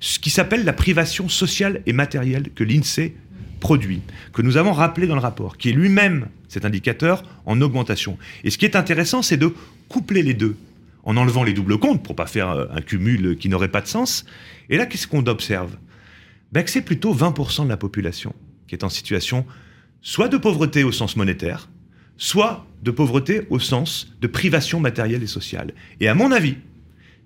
ce qui s'appelle la privation sociale et matérielle que l'INSEE produit, que nous avons rappelé dans le rapport, qui est lui-même cet indicateur en augmentation. Et ce qui est intéressant, c'est de coupler les deux en enlevant les doubles comptes pour pas faire euh, un cumul qui n'aurait pas de sens. Et là, qu'est-ce qu'on observe? Ben, Que c'est plutôt 20% de la population qui est en situation soit de pauvreté au sens monétaire, soit de pauvreté au sens de privation matérielle et sociale. Et à mon avis,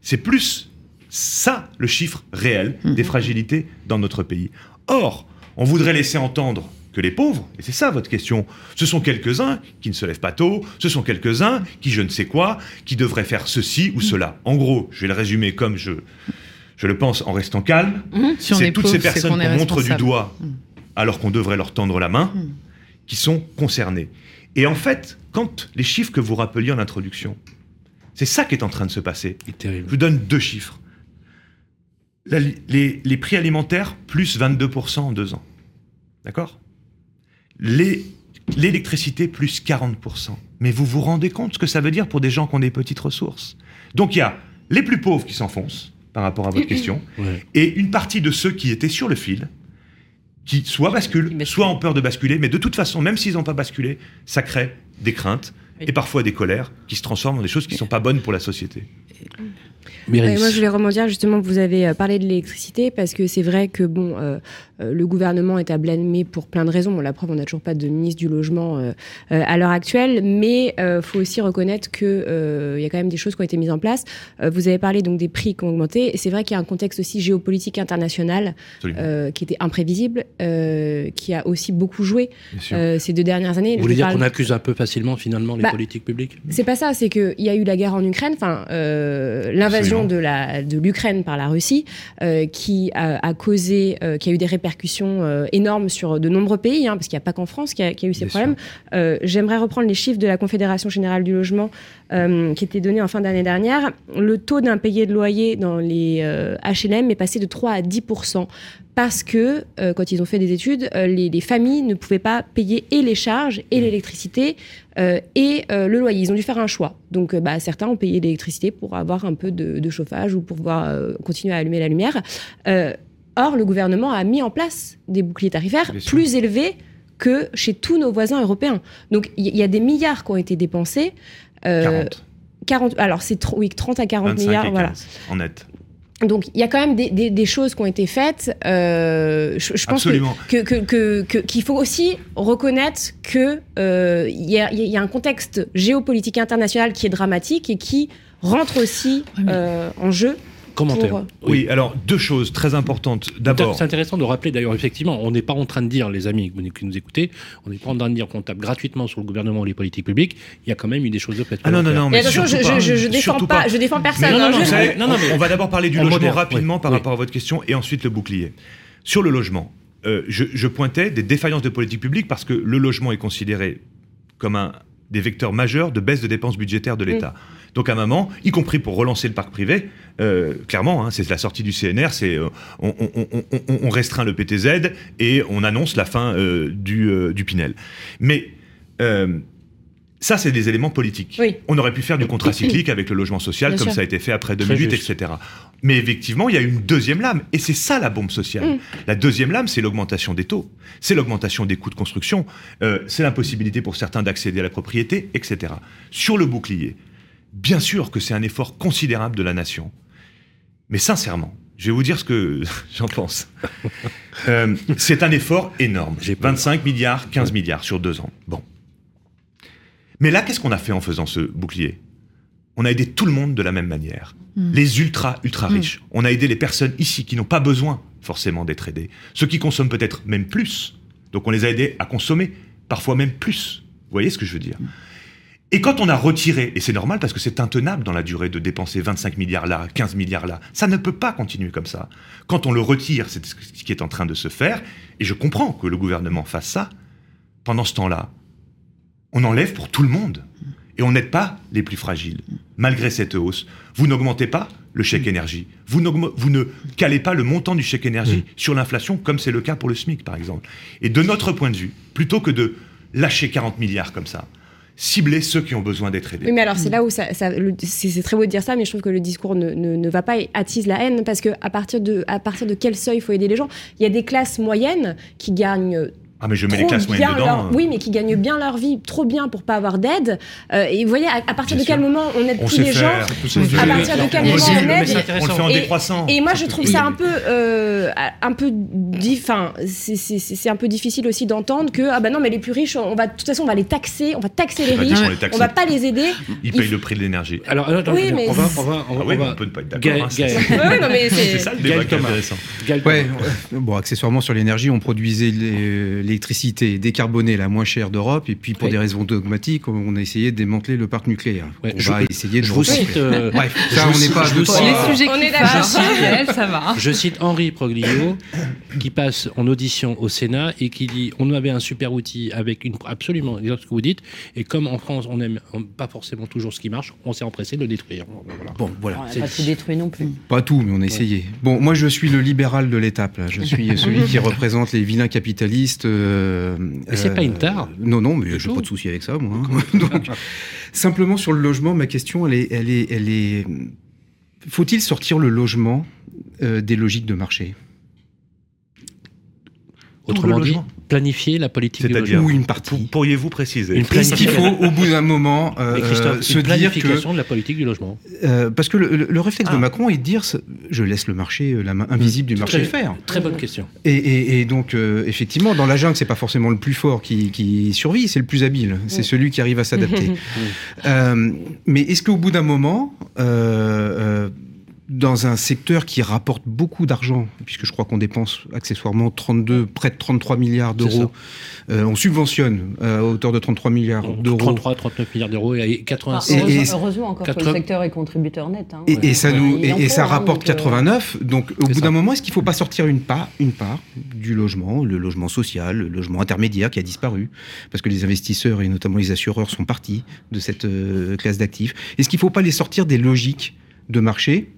c'est plus ça le chiffre réel des mmh. fragilités dans notre pays. Or, on voudrait laisser entendre que les pauvres, et c'est ça votre question, ce sont quelques-uns qui ne se lèvent pas tôt, ce sont quelques-uns qui je ne sais quoi, qui devraient faire ceci ou cela. En gros, je vais le résumer comme je, je le pense en restant calme, mmh. c'est toutes ces personnes qu'on montre du doigt mmh. alors qu'on devrait leur tendre la main, mmh. qui sont concernées. Et en fait, quand les chiffres que vous rappeliez en introduction, c'est ça qui est en train de se passer. Je vous donne deux chiffres. les, les prix alimentaires, plus 22% en deux ans. D'accord? L'électricité plus 40%. Mais vous vous rendez compte ce que ça veut dire pour des gens qui ont des petites ressources? Donc il y a les plus pauvres qui s'enfoncent, par rapport à votre question, et une partie de ceux qui étaient sur le fil, qui soit basculent, soit ont peur de basculer, mais de toute façon, même s'ils n'ont pas basculé, ça crée des craintes et parfois des colères qui se transforment en des choses qui ne sont pas bonnes pour la société. Moi, je voulais rebondir justement, vous avez euh, parlé de l'électricité parce que c'est vrai que bon, euh, euh, le gouvernement est à blâmer pour plein de raisons. Bon, la preuve, on n'a toujours pas de ministre du logement à l'heure actuelle, mais il faut aussi reconnaître qu'il il y a quand même des choses qui ont été mises en place. vous avez parlé donc des prix qui ont augmenté. C'est vrai qu'il y a un contexte aussi géopolitique international qui était imprévisible, qui a aussi beaucoup joué ces deux dernières années. Vous voulez dire qu'on accuse un peu facilement finalement les bah, politiques publiques? C'est pas ça, c'est qu'il y a eu la guerre en Ukraine, enfin l'invasion de l'Ukraine par la Russie, euh, qui a, causé, euh, qui a eu des répercussions répercussions énormes sur de nombreux pays, hein, parce qu'il n'y a pas qu'en France qui a, eu ces problèmes. J'aimerais reprendre les chiffres de la Confédération générale du logement qui étaient donnés en fin d'année dernière. Le taux d'impayé de loyer dans les HLM est passé de 3 à 10 parce que quand ils ont fait des études, les, les, familles ne pouvaient pas payer et les charges et mmh. l'électricité euh, et euh, le loyer. Ils ont dû faire un choix. Donc, euh, bah, certains ont payé l'électricité pour avoir un peu de, chauffage ou pour pouvoir continuer à allumer la lumière. Or, le gouvernement a mis en place des boucliers tarifaires plus élevés que chez tous nos voisins européens. Donc, il y, a des milliards qui ont été dépensés. 40. 40. Alors, c'est oui, 30 à 40 milliards. voilà. En net. Donc il y a quand même des, choses qui ont été faites. Euh, je, pense qu'il que, que, faut aussi reconnaître qu'il euh, y, y, a un contexte géopolitique international qui est dramatique et qui rentre aussi euh, en jeu Commentaire. Oui. alors deux choses très importantes. D'abord, c'est intéressant de rappeler d'ailleurs effectivement, on n'est pas en train de dire, les amis qui nous écoutez, on n'est pas en train de dire qu'on tape gratuitement sur le gouvernement ou les politiques publiques. Il y a quand même eu des choses de. Ah non non non, mais, attention, je, je, je, défends pas, je défends personne. Non, non, non, on va d'abord parler du logement rapidement par rapport à votre question et ensuite le bouclier. Sur le logement, euh, je, pointais des défaillances de politique publique parce que le logement est considéré comme un des vecteurs majeurs de baisse de dépenses budgétaires de l'État. Donc à un moment, y compris pour relancer le parc privé, euh, clairement, hein, c'est la sortie du CNR, c'est euh, on, restreint le PTZ et on annonce la fin euh, du, du, Pinel. Mais ça, c'est des éléments politiques. On aurait pu faire du contrat cyclique avec le logement social, comme ça a été fait après 2008, etc. Mais effectivement, il y a une deuxième lame, et c'est ça la bombe sociale. Mm. La deuxième lame, c'est l'augmentation des taux, c'est l'augmentation des coûts de construction, c'est l'impossibilité pour certains d'accéder à la propriété, etc. Sur le bouclier, Bien sûr que c'est un effort considérable de la nation. Mais sincèrement, je vais vous dire ce que j'en pense. Euh, c'est un effort énorme. J'ai 25 milliards, 15 milliards sur deux ans. Bon. Mais là, qu'est-ce qu'on a fait en faisant ce bouclier? On a aidé tout le monde de la même manière. Hmm. Les ultra, ultra hmm. riches. On a aidé les personnes ici qui n'ont pas besoin forcément d'être aidées. Ceux qui consomment peut-être même plus. Donc on les a aidés à consommer, parfois même plus. Vous voyez ce que je veux dire? Et quand on a retiré, et c'est normal parce que c'est intenable dans la durée de dépenser 25 milliards là, 15 milliards là, ça ne peut pas continuer comme ça. Quand on le retire, c'est ce qui est en train de se faire, et je comprends que le gouvernement fasse ça, pendant ce temps-là, on enlève pour tout le monde. Et on n'aide pas les plus fragiles. Malgré cette hausse, vous n'augmentez pas le chèque énergie. Vous, vous, ne calez pas le montant du chèque énergie sur l'inflation, comme c'est le cas pour le SMIC, par exemple. Et de notre point de vue, plutôt que de lâcher 40 milliards comme ça, cibler ceux qui ont besoin d'être aidés. Oui, mais alors c'est là où ça, c'est très beau de dire ça, mais je trouve que le discours ne, ne, va pas et attise la haine parce que à partir de à partir de quel seuil il faut aider les gens? Il y a des classes moyennes qui gagnent ah mais je mets les classes moyennes dedans. oui, mais qui gagnent bien leur vie, trop bien pour pas avoir d'aide. Euh, et vous voyez, à, partir de quel moment on aide tous les gens À partir de quel moment on aide On le fait en décroissant. Et moi, je trouve ça un peu, euh, un peu, enfin, c'est un peu difficile aussi d'entendre que ah bah non, mais les plus riches, on va de toute façon, on va les taxer, on va taxer les riches, on va pas les aider. Ils payent le prix de l'énergie. Alors, oui, mais on va, on va, on va, peut ne pas être d'accord. C'est ça le débat intéressant. Bon, accessoirement sur l'énergie, on produisait l'électricité décarbonée la moins chère d'Europe, et puis pour des raisons dogmatiques, on a essayé de démanteler le parc nucléaire. on je, va essayer de je vous cite, euh, Bref, ça, on n'est pas. Je cite, les sujets on est d'accord. ça va. Je cite Henri Proglio, qui passe en audition au Sénat et qui dit on avait un super outil avec une absolument exact ce que vous dites, et comme en France on n'aime pas forcément toujours ce qui marche, on s'est empressé de le détruire. Bon, voilà. On pas tout détruit non plus. Pas tout, mais on a essayé. Bon, moi je suis le libéral de l'étape. Je suis celui qui représente les vilains capitalistes. Euh, mais c'est pas une tare. Euh, non, non, mais j'ai pas de souci avec ça, moi. Hein. Donc, simplement sur le logement, ma question, elle est, elle est, elle est... Faut-il sortir le logement euh, des logiques de marché? Autrement dit, planifier la politique du logement. Ou une partie. Pourriez-vous préciser Est-ce qu'il faut, au bout d'un moment, euh, euh se dire que... de la politique du logement. Euh, parce que le, réflexe de ah. Macron est de dire je laisse le marché, euh, la main invisible du marché faire. Très bonne question. Et, donc, effectivement, dans la jungle, c'est pas forcément le plus fort qui, qui survit, c'est le plus habile. C'est celui qui arrive à s'adapter. mais est-ce qu'au bout d'un moment dans un secteur qui rapporte beaucoup d'argent, puisque je crois qu'on dépense accessoirement 32, près de 33 milliards d'euros. Euh, on subventionne euh, à hauteur de 33 milliards d'euros. 33, 39 milliards d'euros et 86. heureusement, heureusement, encore que le secteur est contributeur net. Hein. et, ça nous, et, ça hein, rapporte 89. Euh, donc au bout d'un moment, est-ce qu'il ne faut pas sortir une part, une part du logement, le logement social, le logement intermédiaire qui a disparu, parce que les investisseurs et notamment les assureurs sont partis de cette classe d'actifs. Est-ce qu'il ne faut pas les sortir des logiques de marché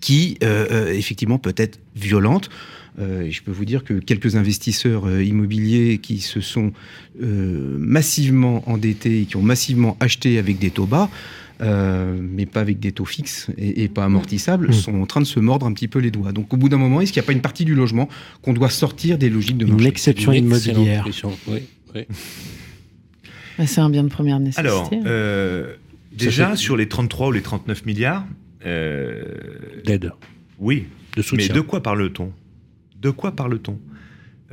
qui, euh, euh, effectivement, peut être violente. Euh, je peux vous dire que quelques investisseurs immobiliers qui se sont massivement endettés et qui ont massivement acheté avec des taux bas, mais pas avec des taux fixes et, pas amortissables, mmh. sont en train de se mordre un petit peu les doigts. Donc, au bout d'un moment, est-ce qu'il n'y a pas une partie du logement qu'on doit sortir des logiques de marché Une exception immobilière. Bah, c'est un bien de première nécessité. Alors, déjà, sur les 33 ou les 39 milliards, euh, D'aide. Oui. De soutien. Mais de quoi parle-t-on? De quoi parle-t-on?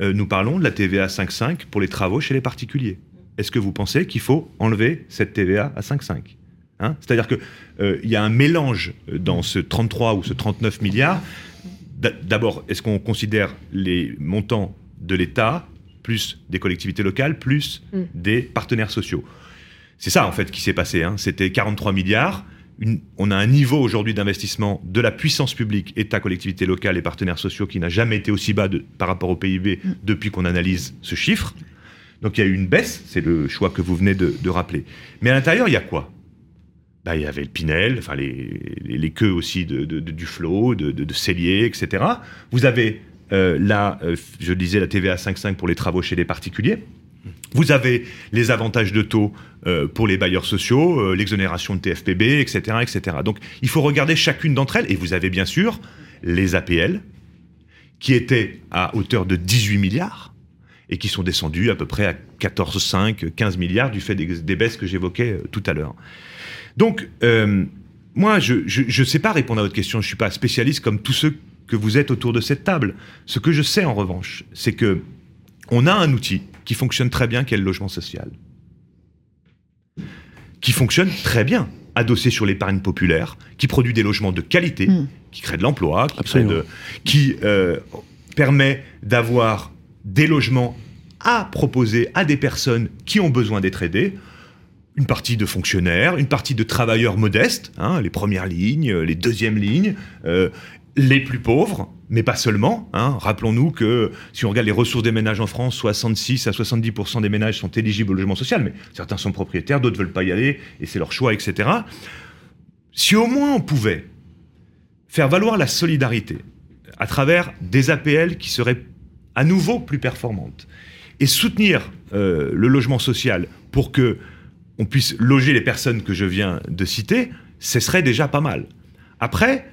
Euh, Nous parlons de la TVA 5,5 pour les travaux chez les particuliers. Est-ce que vous pensez qu'il faut enlever cette TVA à 5,5 hein? C'est-à-dire qu'il euh, il y a un mélange dans ce 33 ou ce 39 milliards. D'abord, est-ce qu'on considère les montants de l'État, plus des collectivités locales, plus mm. des partenaires sociaux? C'est ça, en fait, qui s'est passé. Hein. C'était 43 milliards on a un niveau aujourd'hui d'investissement de la puissance publique, État, collectivités locales et partenaires sociaux qui n'a jamais été aussi bas par rapport au PIB mm. depuis qu'on analyse ce chiffre. Donc il y a eu une baisse, c'est le choix que vous venez de, rappeler. Mais à l'intérieur, il y a quoi? Bah, il y avait le Pinel, enfin les, queues aussi de, du flot, de, de, Cellier, etc. Vous avez euh, là, euh, je disais, la TVA 5,5 pour les travaux chez les particuliers. Vous avez les avantages de taux euh, pour les bailleurs sociaux, euh, l'exonération de TFPB, etc., etc. Donc il faut regarder chacune d'entre elles. Et vous avez bien sûr les APL, qui étaient à hauteur de 18 milliards et qui sont descendus à peu près à 14, 5, 15 milliards du fait des, baisses que j'évoquais euh, tout à l'heure. Donc, moi, je ne sais pas répondre à votre question. Je ne suis pas spécialiste comme tous ceux que vous êtes autour de cette table. Ce que je sais en revanche, c'est que on a un outil qui fonctionne très bien, qui est le logement social. Qui fonctionne très bien, adossé sur l'épargne populaire, qui produit des logements de qualité, hmm. qui crée de l'emploi, qui, euh, permet d'avoir des logements à proposer à des personnes qui ont besoin d'être aidées une partie de fonctionnaires, une partie de travailleurs modestes, hein, les premières lignes, les deuxièmes lignes, euh, les plus pauvres, mais pas seulement. Hein. Rappelons-nous que si on regarde les ressources des ménages en France, 66 à 70% des ménages sont éligibles au logement social, mais certains sont propriétaires, d'autres veulent pas y aller, et c'est leur choix, etc. Si au moins on pouvait faire valoir la solidarité à travers des APL qui seraient à nouveau plus performantes, et soutenir euh, le logement social pour que on puisse loger les personnes que je viens de citer, ce serait déjà pas mal. Après,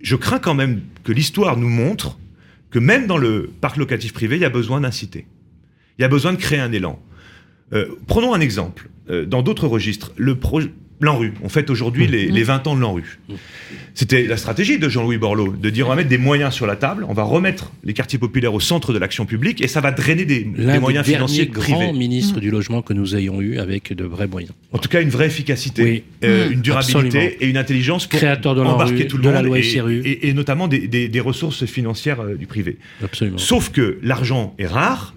je crains quand même que l'histoire nous montre que même dans le parc locatif privé, il y a besoin d'inciter. Il y a besoin de créer un élan. Euh, prenons un exemple. Euh, dans d'autres registres, le, projet l'ANRU. On fête aujourd'hui les, les, 20 ans de l'ANRU. C'était la stratégie de Jean-Louis Borloo, de dire on va mettre des moyens sur la table, on va remettre les quartiers populaires au centre de l'action publique et ça va drainer des, des moyens des financiers privés. grand ministre du logement que nous ayons eu avec de vrais moyens. En tout cas, une vraie efficacité, euh, une durabilité et une intelligence pour Créateur de embarquer tout le monde loi et, et, notamment des, des, ressources financières euh, du privé. Absolument. Sauf que l'argent est rare,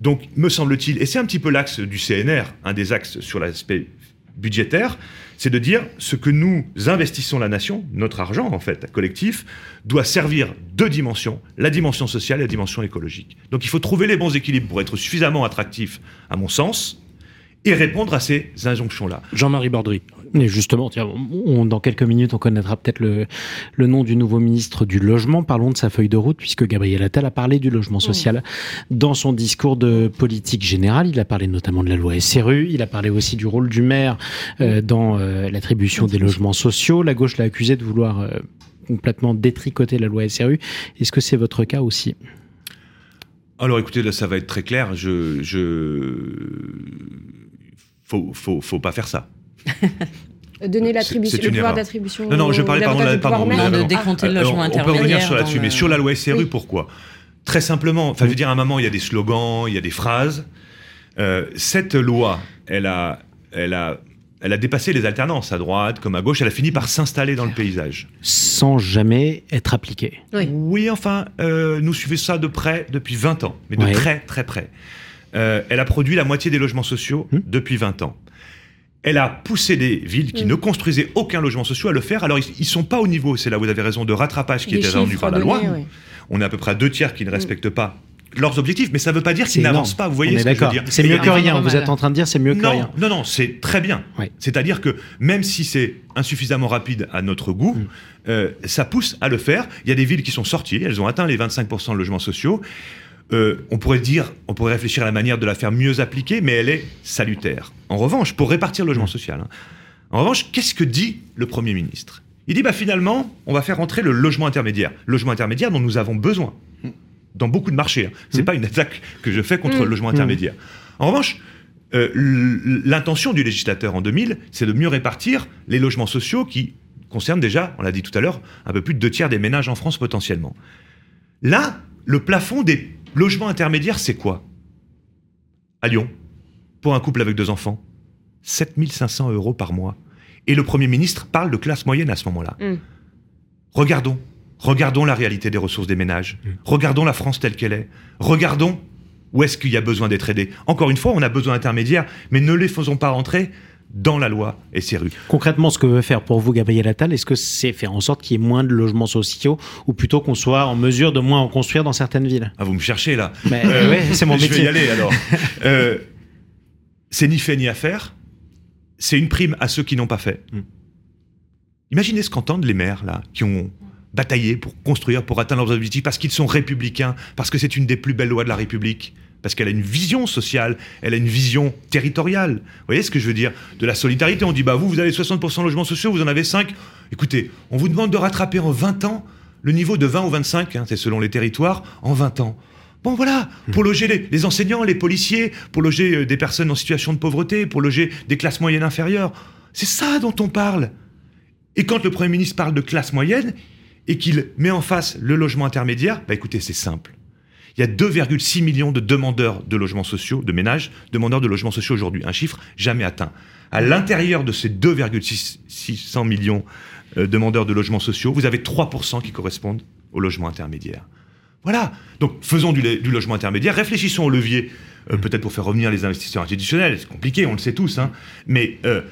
donc, me semble-t-il, et c'est un petit peu l'axe du CNR, un des axes sur l'aspect budgétaire, c'est de dire ce que nous investissons la nation, notre argent en fait, collectif, doit servir deux dimensions, la dimension sociale et la dimension écologique. Donc il faut trouver les bons équilibres pour être suffisamment attractif, à mon sens, et répondre à ces injonctions-là. Jean-Marie Bordry. Et justement, tiens, dans quelques minutes, on connaîtra peut-être le, le, nom du nouveau ministre du Logement. Parlons de sa feuille de route, puisque Gabriel Attal a parlé du logement social dans son discours de politique générale. Il a parlé notamment de la loi SRU. Il a parlé aussi du rôle du maire euh, dans euh, l'attribution des logements sociaux. La gauche l'a accusé de vouloir euh, complètement détricoter la loi SRU. Est-ce que c'est votre cas aussi? Alors écoutez, là ça va être très clair. Je, je... Faut, faut, faut pas faire ça. Donner l'attribution, le pouvoir d'attribution. Non, non, je parlais pardon, pardon, de décompter le logement On peut revenir sur là-dessus, mais sur la loi SRU, pourquoi? Très simplement, enfin, je veux dire, à un moment, il y a des slogans, il y a des phrases. Euh, cette loi, elle a, elle a, elle a dépassé les alternances à droite comme à gauche. Elle a fini par s'installer dans le paysage. Sans jamais être appliquée. Oui, enfin, euh, nous suivons ça de près depuis 20 ans, mais de très très près. Euh, elle a produit la moitié des logements sociaux hmm. depuis 20 ans. Elle a poussé des villes qui hmm. ne construisaient aucun logement social à le faire. Alors, ils ne sont pas au niveau, c'est là où vous avez raison, de rattrapage qui était rendu par la loi. On est à peu près à deux tiers qui ne hmm. respectent pas leurs objectifs, mais ça ne veut pas dire qu'ils n'avancent pas. Vous voyez ce que je veux dire C'est mieux que rien. Vous êtes en train de dire c'est mieux que rien. Non, non, c'est très bien. C'est-à-dire que même si c'est insuffisamment rapide à notre goût, mm. euh, ça pousse à le faire. Il y a des villes qui sont sorties, elles ont atteint les 25% de logements sociaux. Euh, on pourrait dire, on pourrait réfléchir à la manière de la faire mieux appliquer, mais elle est salutaire. En revanche, pour répartir le logement mm. social, hein, en revanche, qu'est-ce que dit le Premier ministre? Il dit, bah finalement, on va faire entrer le logement intermédiaire. Logement intermédiaire dont nous avons besoin dans beaucoup de marchés. Hein. C'est n'est mmh. pas une attaque que je fais contre le mmh. logement intermédiaire. Mmh. En revanche, euh, l'intention du législateur en 2000, c'est de mieux répartir les logements sociaux qui concernent déjà, on l'a dit tout à l'heure, un peu plus de deux tiers des ménages en France potentiellement. Là, le plafond des logements intermédiaires, c'est quoi? À Lyon, pour un couple avec deux enfants, 7500 euros par mois. Et le Premier ministre parle de classe moyenne à ce moment-là. Regardons, Regardons la réalité des ressources des ménages. Mm. Regardons la France telle qu'elle est. Regardons où est-ce qu'il y a besoin d'être aidé. Encore une fois, on a besoin d'intermédiaires, mais ne les faisons pas rentrer dans la loi et ses rues. Concrètement, ce que veut faire pour vous Gabriel Attal, est-ce que c'est faire en sorte qu'il y ait moins de logements sociaux ou plutôt qu'on soit en mesure de moins en construire dans certaines villes? Ah, vous me cherchez là. Euh, c'est mon métier. Je vais y aller alors. Euh, c'est ni fait ni à faire. C'est une prime à ceux qui n'ont pas fait. Mm. Imaginez ce qu'entendent les maires là, qui ont batailler pour construire, pour atteindre leurs objectifs, parce qu'ils sont républicains, parce que c'est une des plus belles lois de la République, parce qu'elle a une vision sociale, elle a une vision territoriale. Vous voyez ce que je veux dire De la solidarité. On dit, bah vous, vous avez 60% de logements sociaux, vous en avez 5. Écoutez, on vous demande de rattraper en 20 ans le niveau de 20 ou 25, hein, c'est selon les territoires, en 20 ans. Bon voilà, pour loger les, enseignants, les policiers, pour loger euh, des personnes en situation de pauvreté, pour loger des classes moyennes inférieures. C'est ça dont on parle. Et quand le Premier ministre parle de classe moyenne, et qu'il met en face le logement intermédiaire, bah écoutez, c'est simple. Il y a 2,6 millions de demandeurs de logements sociaux, de ménages, demandeurs de logements sociaux aujourd'hui. Un chiffre jamais atteint. À l'intérieur de ces 2,600 millions de euh, demandeurs de logements sociaux, vous avez 3% qui correspondent au logement intermédiaire. Voilà. Donc faisons du, logement intermédiaire, réfléchissons au levier, euh, peut-être pour faire revenir les investisseurs institutionnels. C'est compliqué, on le sait tous, hein. mais euh,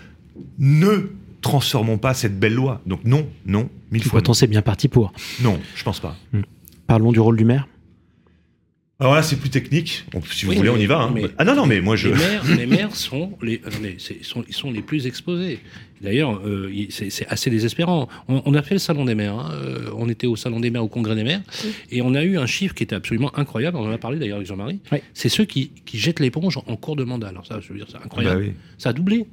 ne transformons pas cette belle loi. Donc non, non, mille fois. Pourtant, c'est bien parti pour. Non, je pense pas. Hmm. Parlons du rôle du maire. Alors là, c'est plus technique. si vous voulez, on y va. Hein. ah non, non, mais moi je. Les maires, sont, les, sont, ils sont les plus exposés. D'ailleurs, euh, c'est assez désespérant. On, a fait le salon des maires. Hein. Euh, on était au salon des maires, au congrès des maires, et on a eu un chiffre qui était absolument incroyable. On en a parlé d'ailleurs avec Jean-Marie. C'est ceux qui, jettent l'éponge en cours de mandat. Alors ça, je veux dire, c'est incroyable. Bah ça a doublé.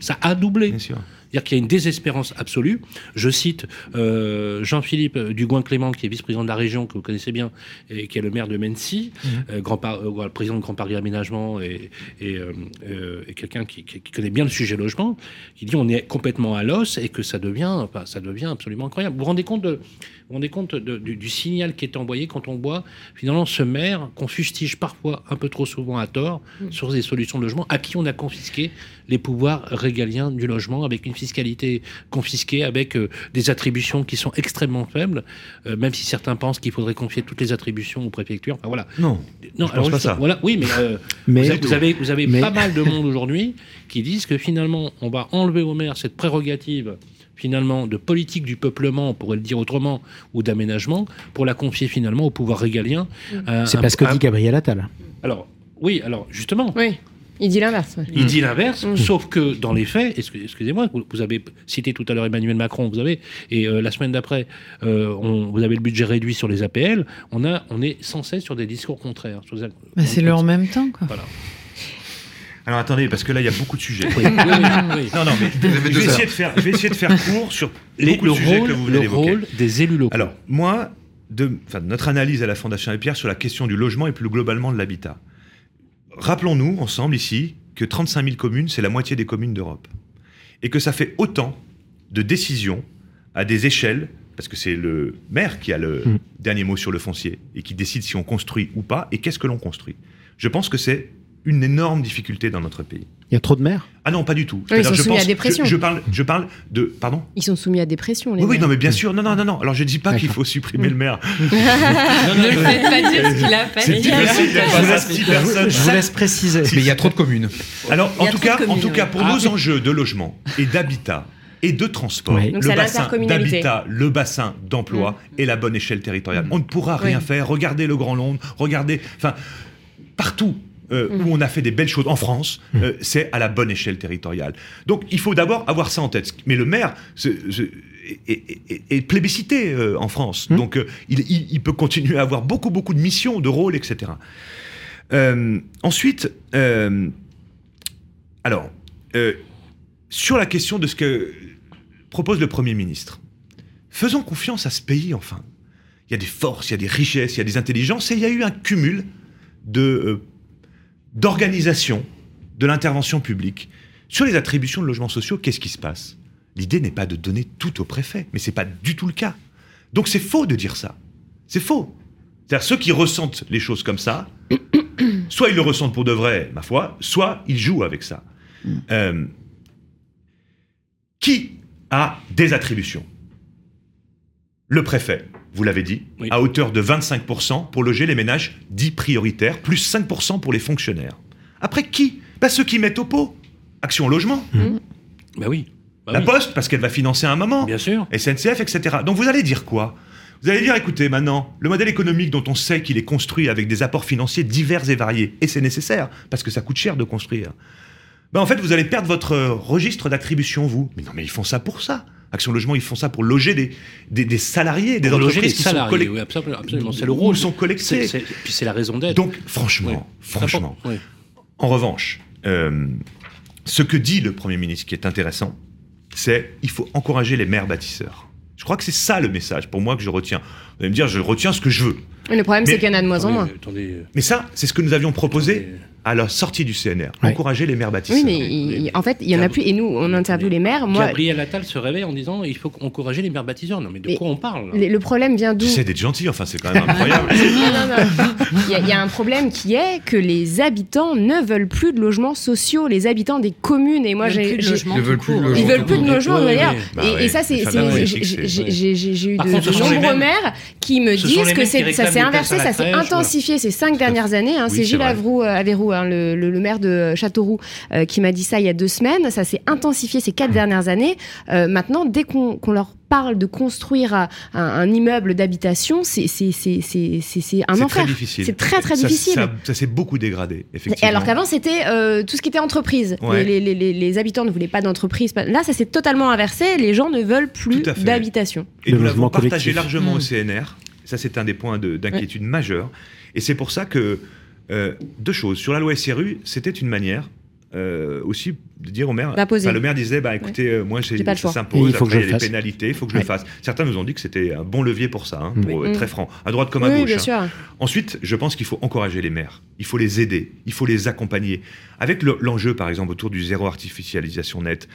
Ça a doublé. Bien sûr. C'est-à-dire qu'il y a une désespérance absolue. Je cite euh, Jean-Philippe Dugouin-Clément, qui est vice-président de la région, que vous connaissez bien, et qui est le maire de Mency, mhm. euh, grand euh, président de Grand Paris Aménagement, et, et, quelqu'un qui, connaît bien le sujet logement, qui dit on est complètement à l'os et que ça devient, ça devient absolument incroyable. Vous vous rendez compte de, vous rendez compte du, signal qui est envoyé quand on voit finalement ce maire qu'on fustige parfois un peu trop souvent à tort mm. sur des solutions de logement, à qui on a confisqué les pouvoirs régaliens du logement avec une fiscalité confisquée, avec euh, des attributions qui sont extrêmement faibles, euh, même si certains pensent qu'il faudrait confier toutes les attributions aux préfectures. voilà. Non. Non, alors, pas ça. Voilà, oui, mais, euh, vous, avez, vous avez, pas mal de monde aujourd'hui qui disent que finalement on va enlever au maire cette prérogative finalement de politique du peuplement, on pourrait le dire autrement, ou d'aménagement, pour la confier finalement au pouvoir régalien. Euh, c'est pas ce que dit Gabriel Attal. Alors, oui, alors justement. Oui. Il dit l'inverse. Il dit l'inverse, mm. sauf que dans les faits, excusez-moi, vous, avez cité tout à l'heure Emmanuel Macron, vous avez, et euh, la semaine d'après, euh, vous avez le budget réduit sur les APL, on, a, on est sans cesse sur des discours contraires. Bah, c'est le en même temps, quoi. Voilà. Alors attendez, parce que là, il y a beaucoup de sujets. Oui, oui, oui, non, non, mais je vais, essayer de faire, je vais essayer de faire court sur Les, beaucoup de sujets que vous venez Le rôle des élus locaux. Alors, moi, de, notre analyse à la Fondation Pierre sur la question du logement et plus globalement de l'habitat. Rappelons-nous ensemble ici que 35 000 communes, c'est la moitié des communes d'Europe. Et que ça fait autant de décisions à des échelles, parce que c'est le maire qui a le mm. dernier mot sur le foncier et qui décide si on construit ou pas et qu'est-ce que l'on construit. Je pense que c'est une énorme difficulté dans notre pays. Il y a trop de maires Ah non, pas du tout. ils sont je soumis à dépression. Je, parle, je parle de. Pardon? Ils sont soumis à dépression, les Oui, oui, non, mais bien sûr. Non, non, non, non. Alors, je ne dis pas qu'il faut supprimer le maire. ne le faites pas dire ce qu'il a fait. C'est difficile Je vous laisse préciser. Mais il y a trop de communes. Alors, en tout, cas, en tout cas, pour nos enjeux de logement et d'habitat, et de transport, le bassin d'habitat, le bassin d'emploi mmh. et la bonne échelle territoriale. On ne pourra rien faire. Regardez le Grand Londres, regardez, enfin, partout euh, où on a fait des belles choses en France, mmh. euh, c'est à la bonne échelle territoriale. Donc il faut d'abord avoir ça en tête. Mais le maire est, plébiscité euh, en France. Mmh. Donc il, peut continuer à avoir beaucoup, beaucoup de missions, de rôles, etc. ensuite, alors, sur la question de ce que propose le Premier ministre, faisons confiance à ce pays, enfin. Il y a des forces, il y a des richesses, il y a des intelligences, et il y a eu un cumul de d'organisation de l'intervention publique. Sur les attributions de logements sociaux, qu'est-ce qui se passe? L'idée n'est pas de donner tout au préfet, mais ce n'est pas du tout le cas. Donc c'est faux de dire ça. C'est faux. C'est-à-dire ceux qui ressentent les choses comme ça, soit ils le ressentent pour de vrai, ma foi, soit ils jouent avec ça. Euh, qui a des attributions? Le préfet, vous l'avez dit, à hauteur de 25% pour loger les ménages dits prioritaires, plus 5% pour les fonctionnaires. Après qui? Bah, Ceux qui mettent au pot. Action Logement. Mmh. Bah oui. Bah la Poste, parce qu'elle va financer un moment. Bien sûr. SNCF, etc. Donc vous allez dire quoi? Vous allez dire, écoutez, maintenant, le modèle économique dont on sait qu'il est construit avec des apports financiers divers et variés, et c'est nécessaire, parce que ça coûte cher de construire, bah en fait, vous allez perdre votre registre d'attribution, vous. Mais non, mais ils font ça pour ça. Action Logement, ils font ça pour loger des, des, salariés, des entreprises qui sont collectées. absolument, C'est le rôle. sont collectés. puis c'est la raison d'être. Donc, franchement, franchement. En revanche, euh, ce que dit le Premier ministre qui est intéressant, c'est il faut encourager les maires bâtisseurs. Je crois que c'est ça le message pour moi que je retiens. Vous allez me dire, je retiens ce que je veux. Le problème, c'est qu'il y en a de moins en moins. Mais ça, c'est ce que nous avions proposé à la sortie du CNR, encourager les maires bâtisseurs. Oui, mais en fait, il y en a plus. Et nous, on interviewe les maires. Moi, Gabriel Attal se réveille en disant il faut encourager les maires bâtisseurs. Non, mais de quoi on parle? Le problème vient d'où? C'est d'être gentil, enfin, c'est quand même incroyable. non, non, non. Il y, a un problème qui est que les habitants ne veulent plus de logements sociaux, les habitants des communes. Et moi, j'ai. Ils veulent plus de logements. Ils veulent plus de logements, d'ailleurs. Et ça, c'est. J'ai eu de nombreux maires qui me disent que ça s'est inversé, ça s'est intensifié ces cinq dernières années. Hein. C'est Gilles Averoux Hein, le, maire de Châteauroux, euh, qui m'a dit ça il y a deux semaines. Ça s'est intensifié ces quatre dernières années. Euh, maintenant, dès qu'on leur parle de construire un, immeuble d'habitation, c'est un enfer. C'est très très difficile. Ça, s'est beaucoup dégradé, effectivement. alors qu'avant, c'était euh, tout ce qui était entreprise. Les, habitants ne voulaient pas d'entreprise. Là, ça s'est totalement inversé. Les gens ne veulent plus d'habitation. Et nous l'avons partagé largement au mmh. CNR. Ça, c'est un des points d'inquiétude majeur. Et c'est pour ça que euh, deux choses. Sur la loi SRU, c'était une manière euh, aussi de dire au maire. le maire disait bah écoutez, euh, moi ça s'impose, après il y a des pénalités, il faut que je le fasse. Certains nous ont dit que c'était un bon levier pour ça, hein, pour être très franc, à droite comme à gauche. Hein. Ensuite, je pense qu'il faut encourager les maires, il faut les aider, il faut les accompagner. Avec l'enjeu, par exemple, autour du zéro artificialisation nette,